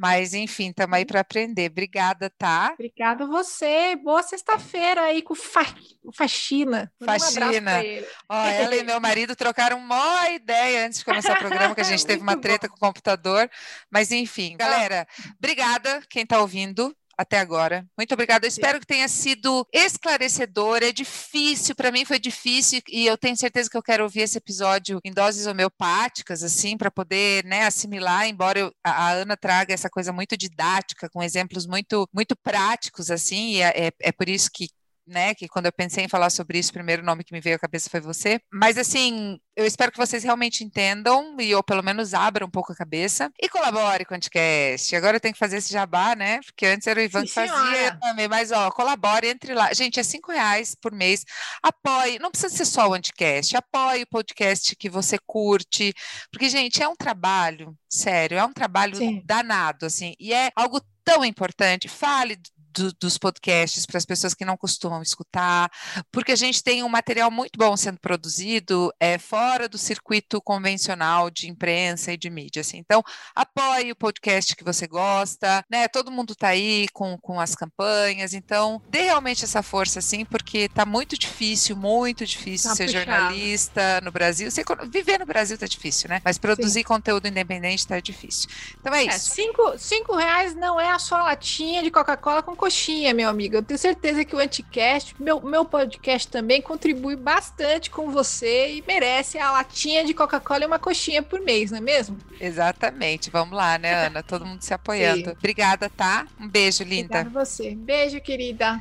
Mas, enfim, estamos aí para aprender. Obrigada, tá? Obrigada a você. Boa sexta-feira aí com fa... faxina. Faxina. Um Ó, ela e meu marido trocaram uma ideia antes de começar o programa, que a gente [LAUGHS] teve uma treta bom. com o computador. Mas, enfim, galera, obrigada quem está ouvindo até agora. Muito obrigada. Eu espero que tenha sido esclarecedor. É difícil, para mim foi difícil e eu tenho certeza que eu quero ouvir esse episódio em doses homeopáticas, assim, para poder, né, assimilar. Embora eu, a, Ana traga essa coisa muito didática, com exemplos muito, muito práticos, assim. E é, é, é por isso que né? Que quando eu pensei em falar sobre isso, o primeiro nome que me veio à cabeça foi você. Mas assim, eu espero que vocês realmente entendam e ou pelo menos abram um pouco a cabeça e colabore com o Anticast. Agora eu tenho que fazer esse jabá, né? Porque antes era o Ivan Sim, que fazia também, mas ó, colabore, entre lá. Gente, é cinco reais por mês. Apoie, não precisa ser só o Anticast, apoie o podcast que você curte, porque, gente, é um trabalho, sério, é um trabalho Sim. danado, assim, e é algo tão importante. Fale do, dos podcasts para as pessoas que não costumam escutar, porque a gente tem um material muito bom sendo produzido é, fora do circuito convencional de imprensa e de mídia. Assim. Então, apoie o podcast que você gosta, né? Todo mundo está aí com, com as campanhas, então dê realmente essa força, assim, porque está muito difícil, muito difícil tá ser puxado. jornalista no Brasil. Sei, viver no Brasil está difícil, né? Mas produzir Sim. conteúdo independente está difícil. Então é, é isso. Cinco, cinco reais não é a sua latinha de Coca-Cola com coxinha, meu amigo. Eu tenho certeza que o Anticast, meu, meu podcast também, contribui bastante com você e merece a latinha de Coca-Cola e uma coxinha por mês, não é mesmo? Exatamente. Vamos lá, né, Ana? Todo mundo se apoiando. Obrigada, tá? Um beijo, linda. Obrigada a você. Beijo, querida.